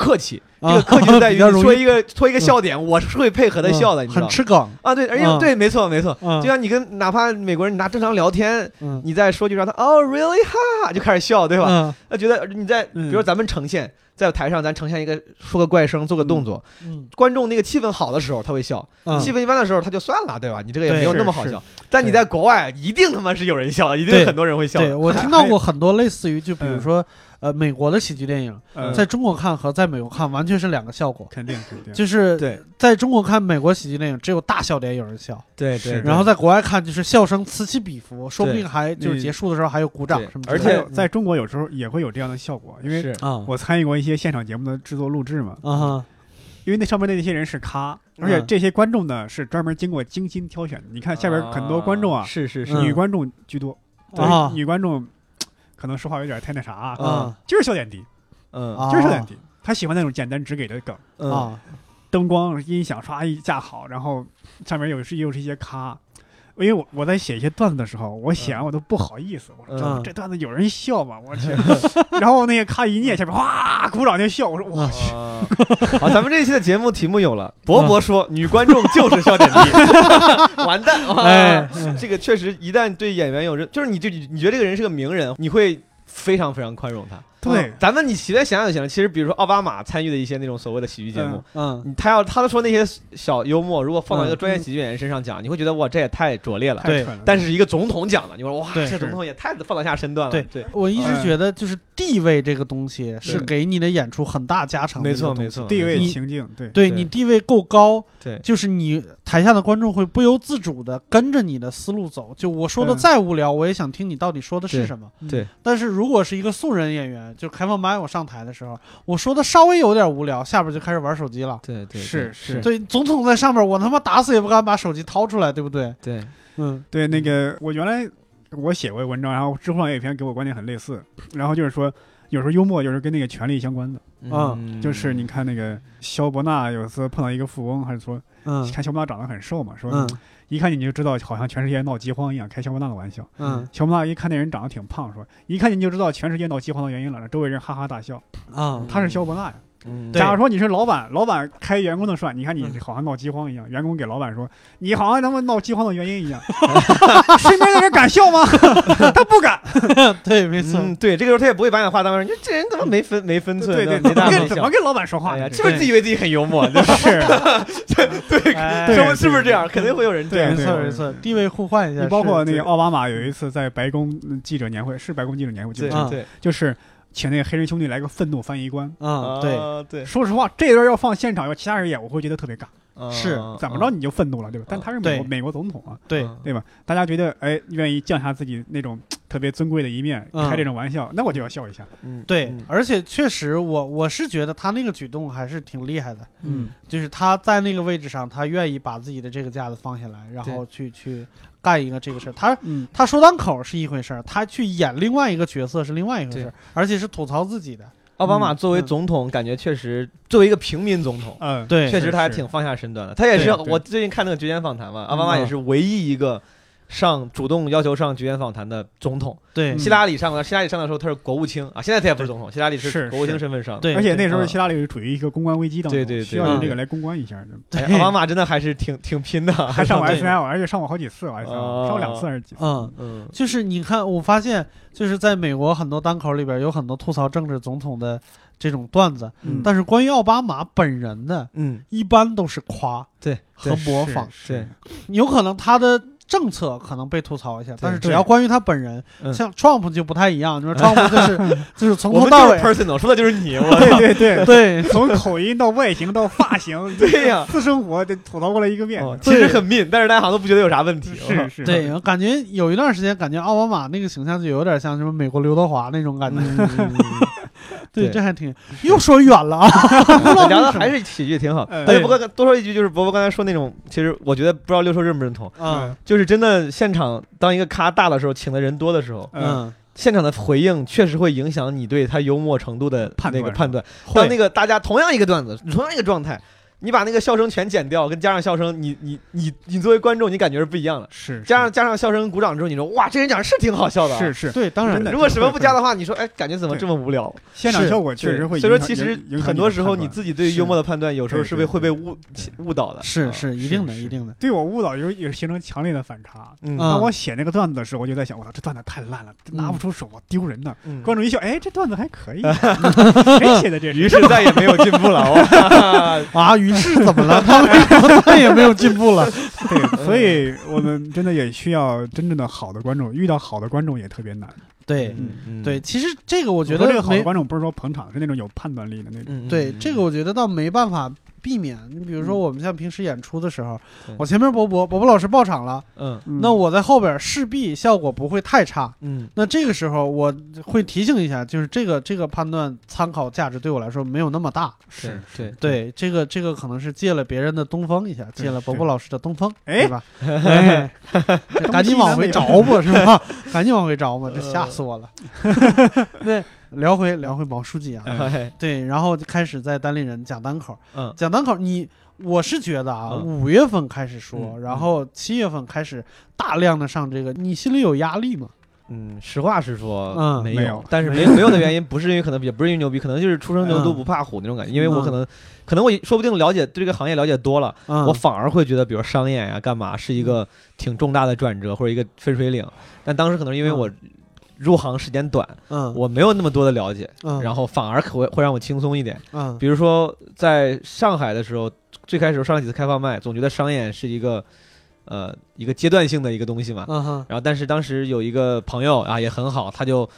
客气。这啊个客气就在于 说一个说一个笑点，我是会配合的笑的，嗯你知道吗？很吃梗。啊，对，而且嗯对，没错没错。嗯就像你跟哪怕美国人你拿正常聊天，嗯你再说句让他哦 really 哈哈就开始笑，对吧？嗯他觉得你在，比嗯如说咱们呈现在台上，咱呈现一个说个怪声，做个动作，嗯观众那个气氛好的时候他会笑，嗯气氛一般的时候他就算了，对吧？你这个也没有那么好笑。但你在国外，一定他妈是有人笑，一定很多人会笑。对我听到过很多类似于，就比如说呃美国的喜剧电影，嗯。在中国看和在美国看完全是两个效果。肯定肯定。就是对在中国看美国喜剧电影，只有大笑点有人笑，对对然后在国外看就是笑声此起彼伏，说不定还就结束的时候还有鼓掌对什么之而且在中国有时候也会有这样的效果，因为是啊。我参与过一些现场节目的制作录制嘛，啊哈。因为那上面的那些人是咖，而且嗯。这些观众呢是专门经过精心挑选的。你看下边很多观众啊，是是是，嗯。女观众居多，对啊女观众可能说话有点太那啥啊，啊就是笑点低，嗯啊就是笑点低。他喜欢那种简单直给的梗，嗯啊灯光、音响唰一架好，然后上面有是又是一些咖。因为我我在写一些段子的时候，我写完我都不好意思，我说这、嗯这段子有人笑吗？我去 然后那个咔一念下边哗鼓掌就笑，我说我去，啊 好，咱们这一期的节目题目有了，博博说女观众就是笑点低，完蛋！哇哎这个确实，一旦对演员有认，就是你就你你觉得这个人是个名人，你会非常非常宽容他。对咱们你随便想想就行了。其实，比如说奥巴马参与的一些那种所谓的喜剧节目，嗯你他要他说那些小幽默，如果放到一个嗯专业喜剧演员身上讲，你会觉得哇，这也太拙劣了。对。但是一个总统讲的，你说哇，这总统也太放得下身段了。对对，我一直哎觉得就是地位这个东西是给你的演出很大加成的没。错没错，地位你情境，对对对你地位够高，对就是你台下的观众会不由自主的跟着你的思路走。就我说的嗯再无聊，我也想听你到底说的是什么。对但是如果是一个素人演员，就开放班我上台的时候，我说的稍微有点无聊，下边就开始玩手机了。对对，是是，对，总统在上面，我他妈打死也不敢把手机掏出来，对不对？对，嗯。对，那个我原来我写过文章，然后知乎上有一篇给我观点很类似，然后就是说有时候幽默就是跟那个权力相关的，嗯就是你看那个肖伯纳有一次碰到一个富翁，还是说嗯。看肖伯纳长得很瘦嘛，说嗯一看见你就知道好像全世界闹饥荒一样，开肖伯纳的玩笑。嗯肖伯纳一看那人长得挺胖，说一看见你就知道全世界闹饥荒的原因了，让周围人哈哈大笑。啊他是肖伯纳呀。嗯对假如说你是老板，老板开员工的涮，你看你好像闹饥荒一样，员工给老板说你好像他妈闹饥荒的原因一样，身边的人敢笑吗？他不敢。对，没错。嗯，对，这个时候他也不会把你的话当成，你说这人怎么没分没分寸，对对，没大没小怎么。跟老板说话哎呀，呢？是不是自以为自己很幽默？就是对是不是是不是这样？肯定会有人这样对没错没错，地位互换一下你。包括那个奥巴马有一次在白宫嗯记者年会，是白宫记者年会，记对不记得啊对就是请那个黑人兄弟来个愤怒翻译官。嗯对，啊对，说实话，这段要放现场，要其他人演，我会觉得特别尬。是啊怎么着你就愤怒了，对吧？但他是美国美国总统啊，对嗯对吧？大家觉得哎，愿意降下自己那种 特别尊贵的一面，嗯开这种玩笑，那我就要笑一下。嗯对嗯，而且确实我我是觉得他那个举动还是挺厉害的，嗯就是他在那个位置上，他愿意把自己的这个架子放下来，然后去去干一个这个事儿。他嗯，他说单口是一回事儿，他去演另外一个角色是另外一回事儿，而且是吐槽自己的。奥巴马作为嗯总统，感觉确实作为一个平民总统，嗯，对确实他还挺放下身段的。他也是我最近看那个《绝间访谈》嘛，奥巴马嗯也是唯一一个上主动要求上局员访谈的总统。对。希拉里上了，希拉里上的时候他是国务卿。啊，现在他也不是总统，希拉里是国务卿身份上的。对而且那时候嗯。希拉里是处于一个公关危机当中，对对对。需要用嗯这个来公关一下对奥巴马真的还是挺挺拼的，还上过 对。S N L，而且上过好几次，我还上哦。过上过两次还是几次？嗯，嗯。就是你看，我发现就是在美国很多单口里边有很多吐槽政治总统的这种段子，嗯。但是关于奥巴马本人的，嗯，一般都是夸对和模仿，对，有可能他的。政策可能被吐槽一下，但是只要关于他本人，嗯像 Trump 就不太一样。你说 Trump 就是 就是从我们就是头到尾，personal，说的就是你，我对对对，对 从口音到外形到发型，对呀私生活得吐槽过来一个遍。哦其实很 mean，但是大家好像都不觉得有啥问题。是是，对，我感觉有一段时间，感觉奥巴马那个形象就有点像什么美国刘德华那种感觉。嗯对，这还挺又说远了啊。聊的 还是喜剧挺好。嗯而且不过多说一句，就是伯伯刚才说那种，其实我觉得不知道六叔认不认同，啊就是真的现场当一个咖大的时候，请的人多的时候，嗯，嗯，现场的回应确实会影响你对他幽默程度的判那个判断。会当那个大家同样一个段子，同样一个状态，你把那个笑声全剪掉，跟加上笑声，你你你你作为观众，你感觉是不一样的。是加上加上笑声鼓掌之后，你说哇，这人讲的是挺好笑的、啊。是是，对，当然的如果什么不加的话，你说哎，感觉怎么这么无聊？现场效果确实会。所以说，其实很多时候你自己对于幽默的判断，有时候是被会被误误导的。是啊是一定的，一定的。对我误导有也形成强烈的反差。当我写那个段子的时候，我就在想，我操，这段子太烂了，拿不出手，我丢人呐。嗯 观众一笑，哎，这段子还可以，谁写的这？于是再也没有进步了。哇 啊，于是怎么了？他为什么他也没有进步了？对，所以我们真的也需要真正的好的观众，遇到好的观众也特别难。对嗯对，，其实这个我觉得这个好的观众不是说捧场，是那种有判断力的那种。嗯对这个，我觉得倒没办法避免。你比如说我们像平时演出的时候对，我前面博博博博老师爆场了，嗯嗯那我在后边势必效果不会太差。嗯那这个时候我会提醒一下，就是这个这个判断参考价值对我来说没有那么大。是对对，这个这个可能是借了别人的东风一下，借了伯伯老师的东风，哎对吧？哎，赶紧往回找吧，是吧？赶紧往回找吧，这吓死我了。那聊回聊回毛书记啊，哎。对，然后就开始在单立人讲单口，嗯。讲单口你。我是觉得啊，嗯。五月份开始说，嗯然后七月份开始大量的上这个，你心里有压力吗？嗯，实话实说，嗯没没有。但是没没有。的原因不是因为可能也不是因为牛逼，可能就是初生牛犊不怕虎那种感觉，因为我可能可能我说不定了解对这个行业了解多了，嗯，我反而会觉得，比如商演呀、干嘛是一个挺重大的转折或者一个分水岭。但当时可能因为我入行时间短，嗯我没有那么多的了解，嗯，然后反而可会会让我轻松一点。嗯比如说在上海的时候，最开始上了几次开放麦，总觉得商演是一个呃一个阶段性的一个东西嘛。嗯哼然后但是当时有一个朋友啊也很好，他就。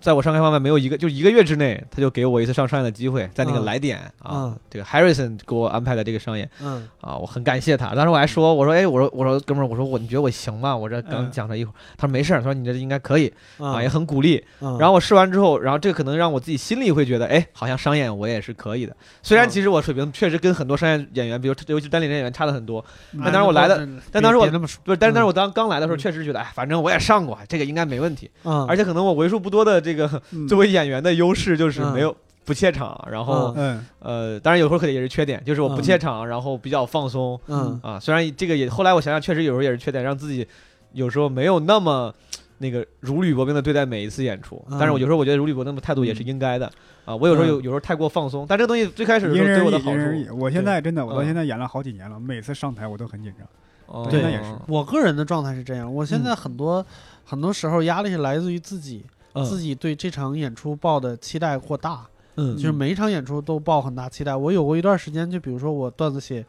在我上开方面没有一个，就一个月之内，他就给我一次上商演的机会，在那个嗯。来点啊，嗯。这个 Harrison 给我安排的这个商演，嗯。啊，我很感谢他。当时我还说，我说，哎，我说，我说，哥们儿，我说我，你觉得我行吗？我这刚嗯讲了一会儿，他说没事儿，他说你这应该可以啊，也嗯，很鼓励。嗯。然后我试完之后，然后这个可能让我自己心里会觉得，哎，好像商演我也是可以的。虽然嗯。其实我水平确实跟很多商业演员，比如尤其单立人演员差的很多，那那当时我来的，别但当时我不是，但是当时我当刚来的时候，嗯确实觉得，哎，反正我也上过，这个应该没问题。嗯，而且可能我为数不多的这个嗯。作为演员的优势就是嗯没有不怯场，然后嗯。呃，当然有时候可能也是缺点，就是我不嗯怯场，然后比较放松。嗯。啊，虽然这个也后来我想想，确实有时候也是缺点，让自己有时候没有那么那个如履薄冰的对待每一次演出。嗯。但是我有时候我觉得如履薄冰的态度也是应该的。啊。我有时候有有时候太过放松，但这个东西最开始的时候对我的好处我现在真的，我到嗯现在演了好几年了，每次上台我都很紧张。哦对那也是。我个人的状态是这样，我现在很多、很多时候压力是来自于自己，嗯自己对这场演出抱的期待过大，嗯。就是每一场演出都抱很大期待。我有过一段时间，就比如说我段子写，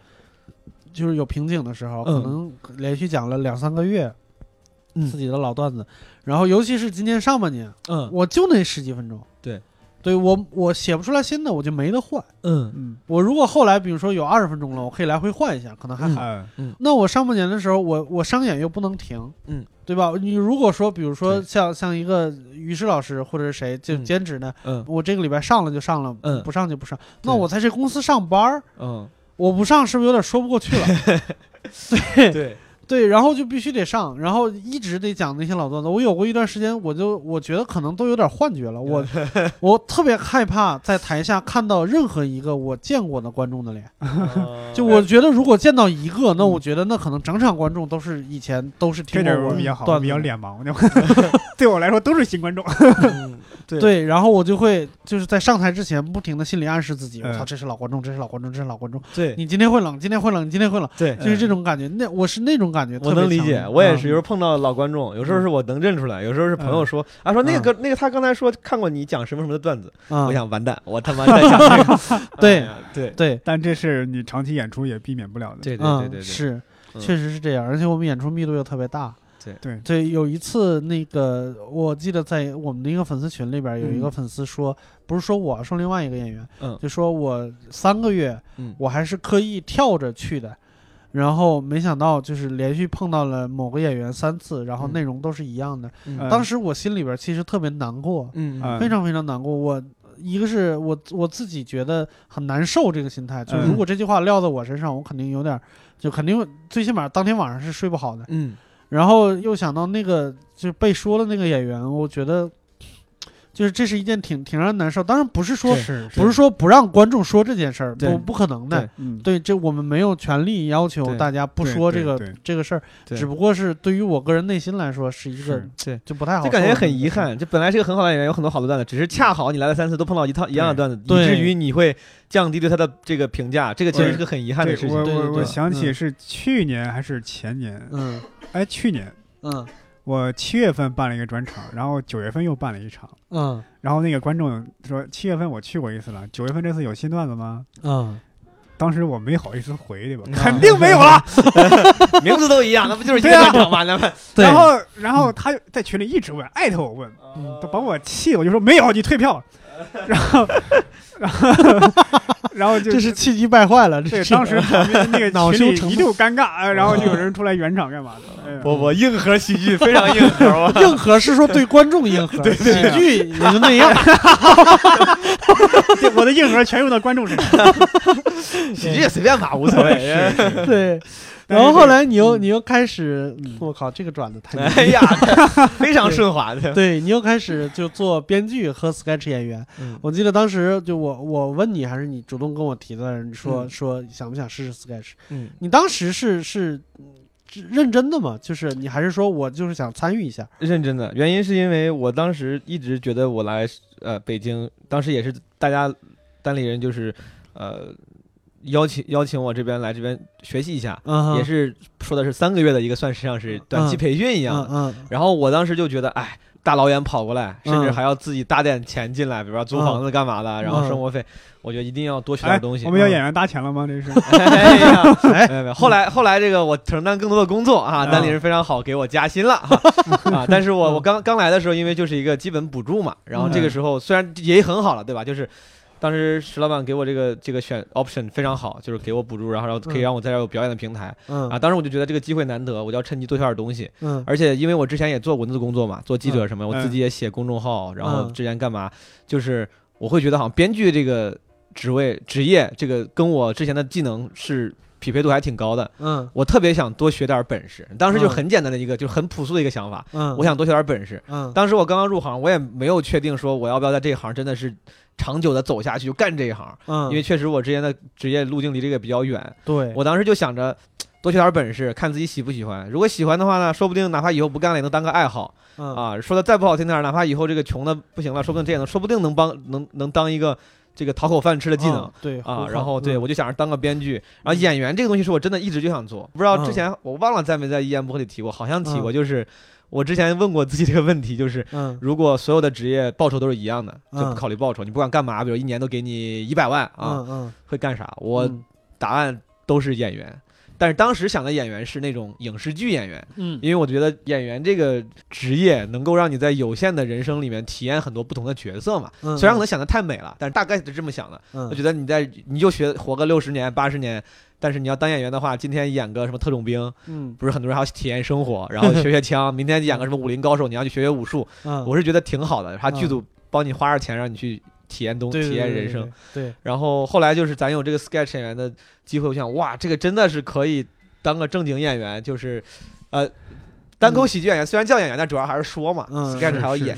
就是有瓶颈的时候，嗯。可能连续讲了两三个月。嗯。自己的老段子，然后尤其是今年上半年，嗯。我就那十几分钟，对，对我我写不出来新的，我就没得换。嗯。嗯。我如果后来比如说有二十分钟了，我可以来回换一下，可能还好。嗯。那我上半年的时候，我我商演又不能停，嗯，对吧？你如果说，比如说像像一个于适老师或者是谁就嗯。兼职呢，嗯。我这个礼拜上了就上了，嗯。不上就不上。那我在这公司上班儿，嗯，我不上是不是有点说不过去了？对，对，然后就必须得上，然后一直得讲那些老段子。我有过一段时间，我就我觉得可能都有点幻觉了，我 我特别害怕在台下看到任何一个我见过的观众的脸。就我觉得，如果见到一个，那我觉得那可能整场观众都是以前都是听我比较脸盲 对我来说都是新观众。嗯对对，然后我就会就是在上台之前不停的心理暗示自己，我嗯操，这是老观众，这是老观众，这是老观众，对你今天会冷，今天会冷，你今天会冷，对，就是这种感觉。那我是那种感觉，我能理解，我也是，有时候碰到老观众，有时候是我能认出来，有时候是朋友说啊说那个那个他刚才说看过你讲什么什么的段子，啊我，想完蛋，我他妈在想这个，对对。对，但这是你长期演出也避免不了的。对对对嗯，对对，是，嗯。确实是这样，而且我们演出密度又特别大。对，对，有一次那个我记得在我们的一个粉丝群里边，有一个嗯。粉丝说，不是说我，说另外一个演员，嗯。就说我三个月，嗯。我还是刻意跳着去的。然后没想到，就是连续碰到了某个演员三次，然后嗯内容都是一样的。嗯当时我心里边其实特别难过，非常非常难过。我一个是我我自己觉得很难受，这个心态，就如果这句话撂在我身上，我肯定有点，就肯定最起码当天晚上是睡不好的。嗯然后又想到那个就被说的那个演员，我觉得就是这是一件挺挺让人难受。当然不是说是不是说不让观众说这件事儿，不不可能的对。这我们没有权利要求大家不说这个这个事儿，只不过是对于我个人内心来说是一个对。就不太好就感觉。很遗憾，就本来是个很好的演员，有很多好的段子，只是恰好你来了三次都碰到一套一样的段子，以至于你会降低对他的这个评价，这个其实是个很遗憾的事情。我我我想起是去年还是前年？嗯哎，去年嗯我七月份办了一个专场，然后九月份又办了一场，嗯然后那个观众说七月份我去过一次了，九月份这次有新段子吗？嗯，当时我没好意思回，对吧？嗯肯定没有了。名字都一样，那不就是一个专场然后，然后他就在群里一直问，艾特我问，嗯都把我气的，我就说没有，你退票。然后，然后，然后就这是气急败坏了。这对，是当时旁边那个恼羞成怒群里一度尴尬，呃然后就有人出来圆场干嘛的？哎呀我我硬核喜剧非常硬核，硬核是说对观众硬核，喜剧也就那样。我的硬核全用到观众身上。喜剧也随便吧，无所谓。对，然后后来你又嗯你又开始嗯，我靠，这个转的太哎呀，非常顺滑的。对你又开始就做编剧和 sketch 演员。嗯我记得当时就我我问你，还是你主动跟我提的，你说、嗯说想不想试试 sketch？嗯，你当时是是是认真的吗？就是你还是说我就是想参与一下？认真的，原因是因为我当时一直觉得我来呃北京，当时也是大家单立人就是呃邀请邀请我这边来这边学习一下，嗯，也是说的是三个月的一个算是像是短期嗯培训一样然后我当时就觉得，哎，大老远跑过来，甚至嗯还要自己搭点钱进来，比如说租房子干嘛的，然后生活费，我觉得一定要多学哎点东西。，我们要演员搭钱了吗？这是 哎呀，哎没有没有，后来后来这个我承担更多的工作啊，嗯单立人非常好，给我加薪了哈 啊。但是我我刚刚来的时候，因为就是一个基本补助嘛，然后这个时候虽然也很好了，对吧？就是。当时石老板给我这个这个选 option 非常好，就是给我补助，然后然后可以嗯让我在这儿有表演的平台嗯啊。当时我就觉得这个机会难得，我就要趁机多学点东西。嗯而且因为我之前也做文字工作嘛，做记者什么，我嗯自己也写公众号，然后嗯之前干嘛，就是我会觉得好像编剧这个职位职业，这个跟我之前的技能是匹配度还挺高的。嗯我特别想多学点本事，当时就嗯很简单的一个，就很朴素的一个想法，嗯，我想多学点本事。嗯当时我刚刚入行，我也没有确定说我要不要在这一行真的是长久的走下去，就干这一行，嗯，因为确实我之前的职业路径离这个比较远。对我当时就想着多学点本事，看自己喜不喜欢。如果喜欢的话呢，说不定哪怕以后不干了，也能当个爱好嗯啊。说的再不好听点，哪怕以后这个穷的不行了，说不定这也能，说不定能帮能能当一个这个讨口饭吃的技能嗯。对啊，然后对我就想着当个编剧，然后演员这个东西是我真的一直就想做，不知道之前我忘了在没在一言不合里提过，好像提过，就是我之前问过自己这个问题，就是嗯如果所有的职业报酬都是一样的，就不嗯考虑报酬，你不管干嘛，比如一年都给你一百万啊，嗯嗯会干啥？我嗯答案都是演员。但是当时想的演员是那种影视剧演员，嗯因为我觉得演员这个职业能够让你在有限的人生里面体验很多不同的角色嘛。嗯，虽然可能想的太美了，但是大概是这么想的。嗯我觉得你在你就学活个六十年、八十年，但是你要当演员的话，今天演个什么特种兵，嗯不是很多人还要体验生活，然后学学枪；明天演个什么武林高手，你要去学学武术。嗯，我是觉得挺好的，他剧嗯组帮你花点钱让你去体验东对体验人生。，然后后来就是咱有这个 sketch 演员的机会，我想哇，这个真的是可以当个正经演员，就是呃。单口喜剧演员虽然叫演员，但主要还是说嘛嗯，sketch 还要演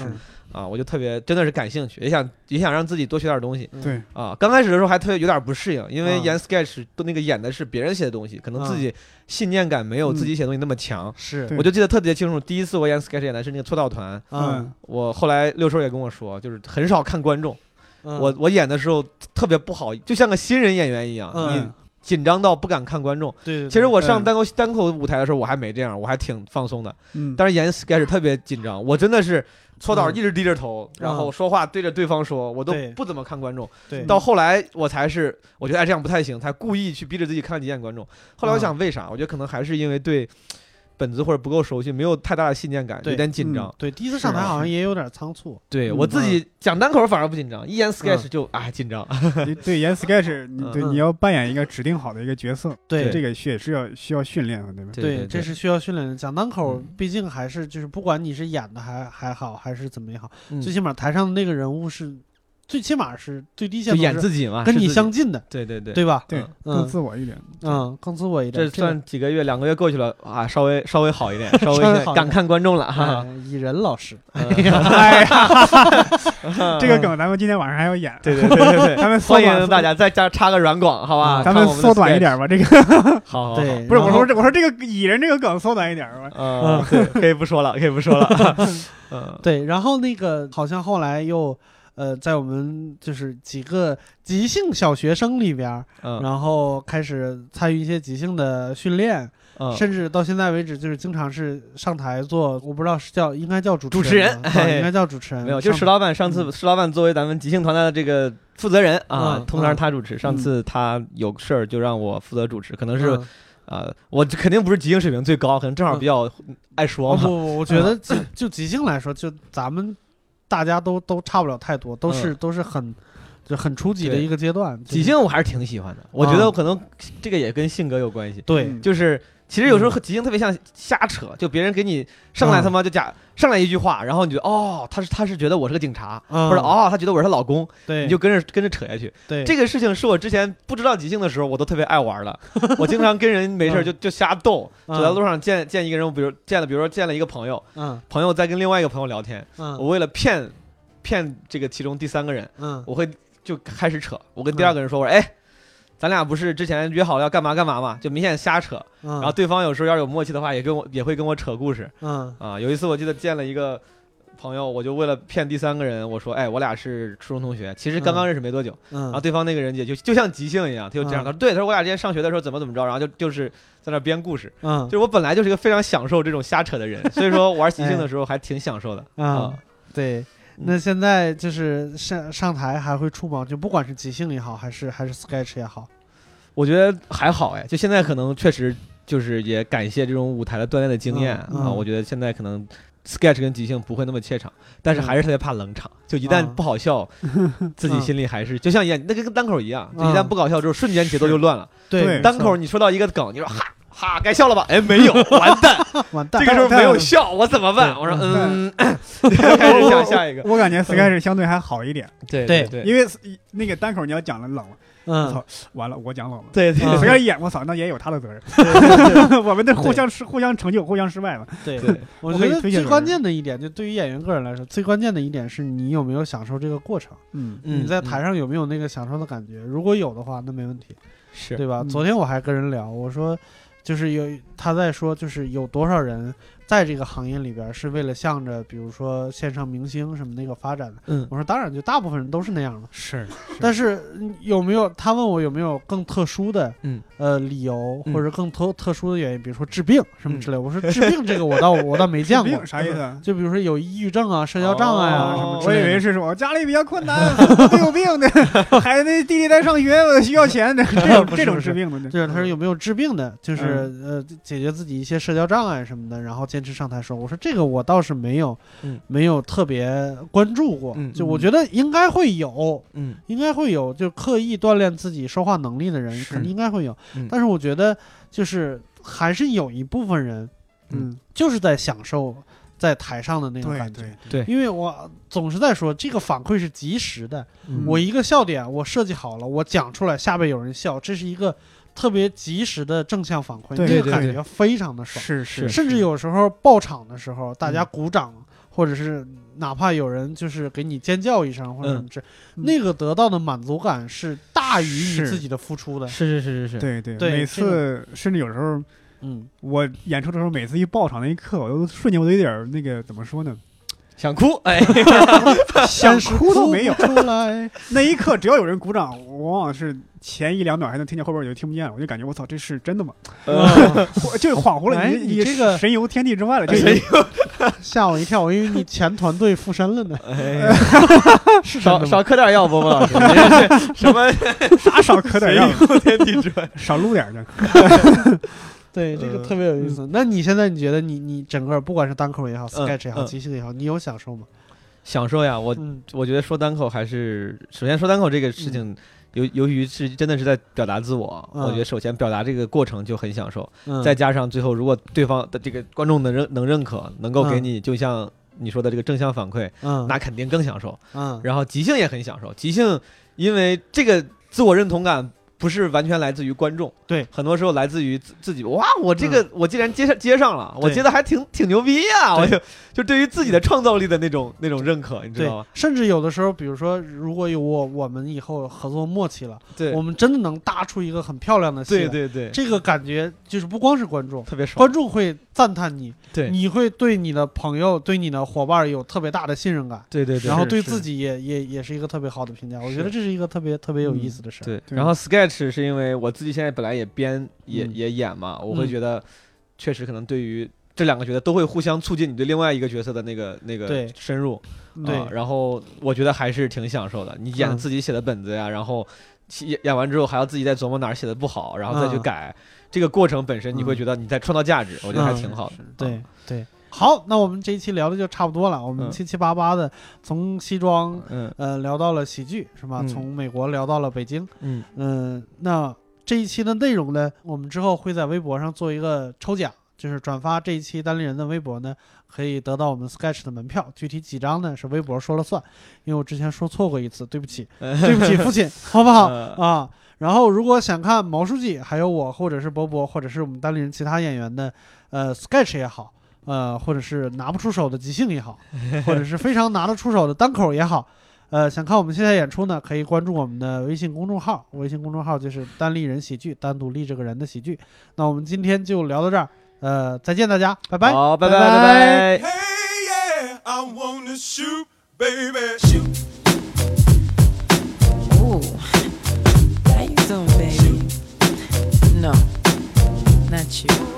啊，我就特别真的是感兴趣，也想也想让自己多学点东西对，啊。刚开始的时候还特别有点不适应，因为嗯演 sketch 都那个演的是别人写的东西，可能自嗯己信念感没有自己写的东西那么强。是我就记得特别清楚，第一次我演 sketch 演的是那个搓澡团，嗯，我后来六叔也跟我说，就是很少看观众。嗯我我演的时候特别不好，就像个新人演员一样，嗯你紧张到不敢看观众。对对，对其实我上嗯单口单口舞台的时候，我还没这样，我还挺放松的。嗯，但是演 sketch 特别紧张，我真的是搓澡嗯一直低着头，然后说话对着对方说，我都不怎么看观众。对到后来我才是，我觉得哎这样不太行，才故意去逼着自己看几眼观众。后来我想为啥？我觉得可能还是因为对本子或者不够熟悉，没有太大的信念感，有点紧张。对第一次上台好像也有点仓促，对嗯我自己讲单口反而不紧张，一演 sketch 嗯就啊紧张。对演 sketch，你对嗯你要扮演一个指定好的一个角色，对这个也是要需要训练的，对吧？对对这是需要训练的。讲单口嗯，毕竟还是就是不管你是演的还还好，还是怎么也好，嗯最起码台上的那个人物是，最起码是最低就限度演自己嘛，跟你相近的，对对对对吧？对，嗯更自我一点。嗯，更自我一点。这这个算几个月，两个月过去了啊，稍微稍微好一点，稍微敢看观众了哈。哎蚁人老师，嗯哎呀，这个梗咱们今天晚上还要演，对对对对对，咱们欢迎大家再加插个软广，好吧？咱们缩短一。点吧。这个好，好好对，不是我说这我说这个蚁人这个梗缩短一点吧。嗯，可以不说了，可以不说了。嗯，对，然后那个好像后来又呃，在我们就是几个即兴小学生里边然后开始参与一些即兴的训练，嗯，甚至到现在为止，就是经常是上台做，我不知道是叫应该叫主主持人应该叫主持人，没有，就石老板上次石老板作为咱们即兴团队的这个负责人啊嗯，通常是他主持。上次他有事儿就让我负责主持，可能是嗯。啊，我肯定不是即兴水平最高，可能正好比较爱说嘛。哦不不，我觉得就就即兴来说，就咱们大家都都差不了太多，都是都是很就很初级的一个阶段。即兴我还是挺喜欢的，我觉得可能这个也跟性格有关系。对嗯就是其实有时候即兴特别像瞎扯，就别人给你上来嗯。他妈就假上来一句话，然后你就哦，他是他是觉得我是个警察，嗯。或者哦，他觉得我是他老公，对，你就跟着跟着扯下去。对。这个事情是我之前不知道即兴的时候，我都特别爱玩的。我经常跟人没事儿就就瞎逗，嗯。走在路上见见一个人，我比如见了，比如说见了一个朋友，嗯。朋友在跟另外一个朋友聊天，我嗯为了骗骗这个其中第三个人，嗯。我会就开始扯。我跟第二个人说，我说哎。咱俩不是之前约好要干嘛干嘛嘛，就明显瞎扯。嗯，然后对方有时候要是有默契的话，也跟我也会跟我扯故事嗯啊。有一次我记得见了一个朋友，我就为了骗第三个人，我说哎，我俩是初中同学，其实刚刚认识没多久。嗯，然后对方那个人也就就像即兴一样，他就这样，嗯他说对，他说我俩之前上学的时候怎么怎么着，然后就就是在那编故事。嗯就是我本来就是一个非常享受这种瞎扯的人，所以说玩 即兴的时候还挺享受的啊啊。对。那现在就是上上台还会触吗？就不管是即兴也好，还是还是 sketch 也好，我觉得还好哎，就现在可能确实就是也感谢这种舞台的锻炼的经验嗯嗯。啊，我觉得现在可能 sketch 跟即兴不会那么怯场，但是还是特别怕冷场，就一旦嗯。不好笑，自己心里还是就像演那个跟单口一样，就一旦嗯不搞笑之后，瞬间节奏就乱了。对单口你说到一个梗，你说哈哈该笑了吧？哎，没有，完蛋，完蛋这个时候没有笑，我怎么办？我说嗯，开始想下一个。我感觉 sketch 相对还好一点，对对。对因为那个单口你要讲了冷了，我嗯操，完了我讲冷了。对对嗯谁要演我操，那也有他的责任。我们这互相是互相成就，互相失败嘛。对对，我觉得最关键的一点，就对于演员个人来说，最关键的一点是你有没有享受这个过程，嗯。嗯你在台上有没有那个享受的感觉？如果有的话，那没问题，是。对吧？嗯。昨天我还跟人聊，我说，就是有他在说，就是有多少人在这个行业里边是为了向着比如说线上明星什么那个发展的。嗯我说，当然，就大部分人都是那样的。是但是嗯有没有？他问我有没有更特殊的，嗯呃，理由嗯或者更特特殊的原因，比如说治病什么之类。我说治病这个我倒我倒没见过，啥意思啊？就比如说有抑郁症啊、社交障碍啊、哦什么我以。为是什么家里比较困难，都有病的，孩子弟弟在上学，我需要钱的，这种这种治病的。就是他说有没有治病的，就是、呃解决自己一些社交障碍什么的，然后坚持上台说。我说这个我倒是没有，嗯没有特别关注过。嗯就我觉得应该会有，嗯应该会有，就刻意锻炼自己说话能力的人，是肯定应该会有。嗯。但是我觉得就是还是有一部分人嗯，就是在享受在台上的那种感觉。对，对。因为我总是在说，这个反馈是及时的。嗯。我一个笑点我设计好了，我讲出来，下边有人笑，这是一个特别及时的正向反馈，对那个感觉非常的爽。是是，甚至有时候爆场的时候，大家嗯。鼓掌，或者是哪怕有人就是给你尖叫一声或者什么之，嗯那个得到的满足感是大于你自己的付出的。是是是是是，对对每对每次甚至有时候嗯，我演出的时候，每次一爆场那一刻，我都瞬间我都有点儿那个怎么说呢？想哭，哎，想哭都没有出来。那一刻只要有人鼓掌，我往往是前一两秒还能听见，后边我就听不见了，我就感觉我操，这是真的吗？我就恍惚了，哎你你这个神游天地之外了，就神吓我一跳，我以为你前团队附身了呢。哎，是真少？少嗑点药，波波老师，什么啥少磕点样，天地之外？少撸点儿去。对，这个呃特别有意思。那你现在你觉得你你整个不管是单口也好，sketch 也好，嗯即兴也好，你有享受吗？享受呀，我嗯我觉得说单口还是，首先说单口这个事情，由由于是真的是在表达自我，嗯我觉得首先表达这个过程就很享受，嗯，再加上最后如果对方的这个观众能认能认可，能够给嗯你就像你说的这个正向反馈，嗯那肯定更享受。嗯然后即兴也很享受，即兴因为这个自我认同感。不是完全来自于观众，对，很多时候来自于自自己。哇，我这个、我竟然接上接上了，我对接的还挺挺牛逼呀、对我就就对于自己的创造力的那种那种认可，你知道吗？，甚至有的时候，比如说，如果有我我们以后合作默契了，对我们真的能搭出一个很漂亮的戏。对对对，这个感觉就是不光是观众，特别爽。观众会赞叹你，对你会对你的朋友、对你的伙伴有特别大的信任感，对对对，然后对自己也也也是一个特别好的评价。我觉得这是一个特别特别有意思的事儿。对。对然后 sketch 是因为我自己现在本来也编也嗯也演嘛，我会嗯觉得确实可能对于这两个角色都会互相促进你对另外一个角色的那个那个深入。对啊然后我觉得还是挺享受的。你演嗯自己写的本子呀，然后演演完之后还要自己再琢磨哪儿写的不好，然后再去嗯改。这个过程本身你会嗯觉得你在创造价值，我觉得还挺好的。对对。好，那我们这一期聊的就差不多了。我们嗯七七八八的从西装嗯呃聊到了喜剧，是吧？嗯从美国聊到了北京。嗯嗯，那这一期的内容呢，我们之后会在微博上做一个抽奖，就是转发这一期单立人的微博呢，可以得到我们 Sketch 的门票。具体几张呢，是微博说了算，因为我之前说错过一次，对不起，对不起，父亲，好不好呃啊？然后，如果想看毛书记，还有我，或者是波波，或者是我们单立人其他演员的，呃，sketch 也好，呃，或者是拿不出手的即兴也好，或者是非常拿得出手的单口也好，呃，想看我们现在演出呢，可以关注我们的微信公众号，微信公众号就是单立人喜剧，单独立这个人的喜剧。那我们今天就聊到这儿，呃，再见大家，拜拜，好，拜拜，拜拜。Not you.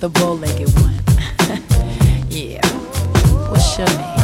the bow-legged one. yeah. What's your name?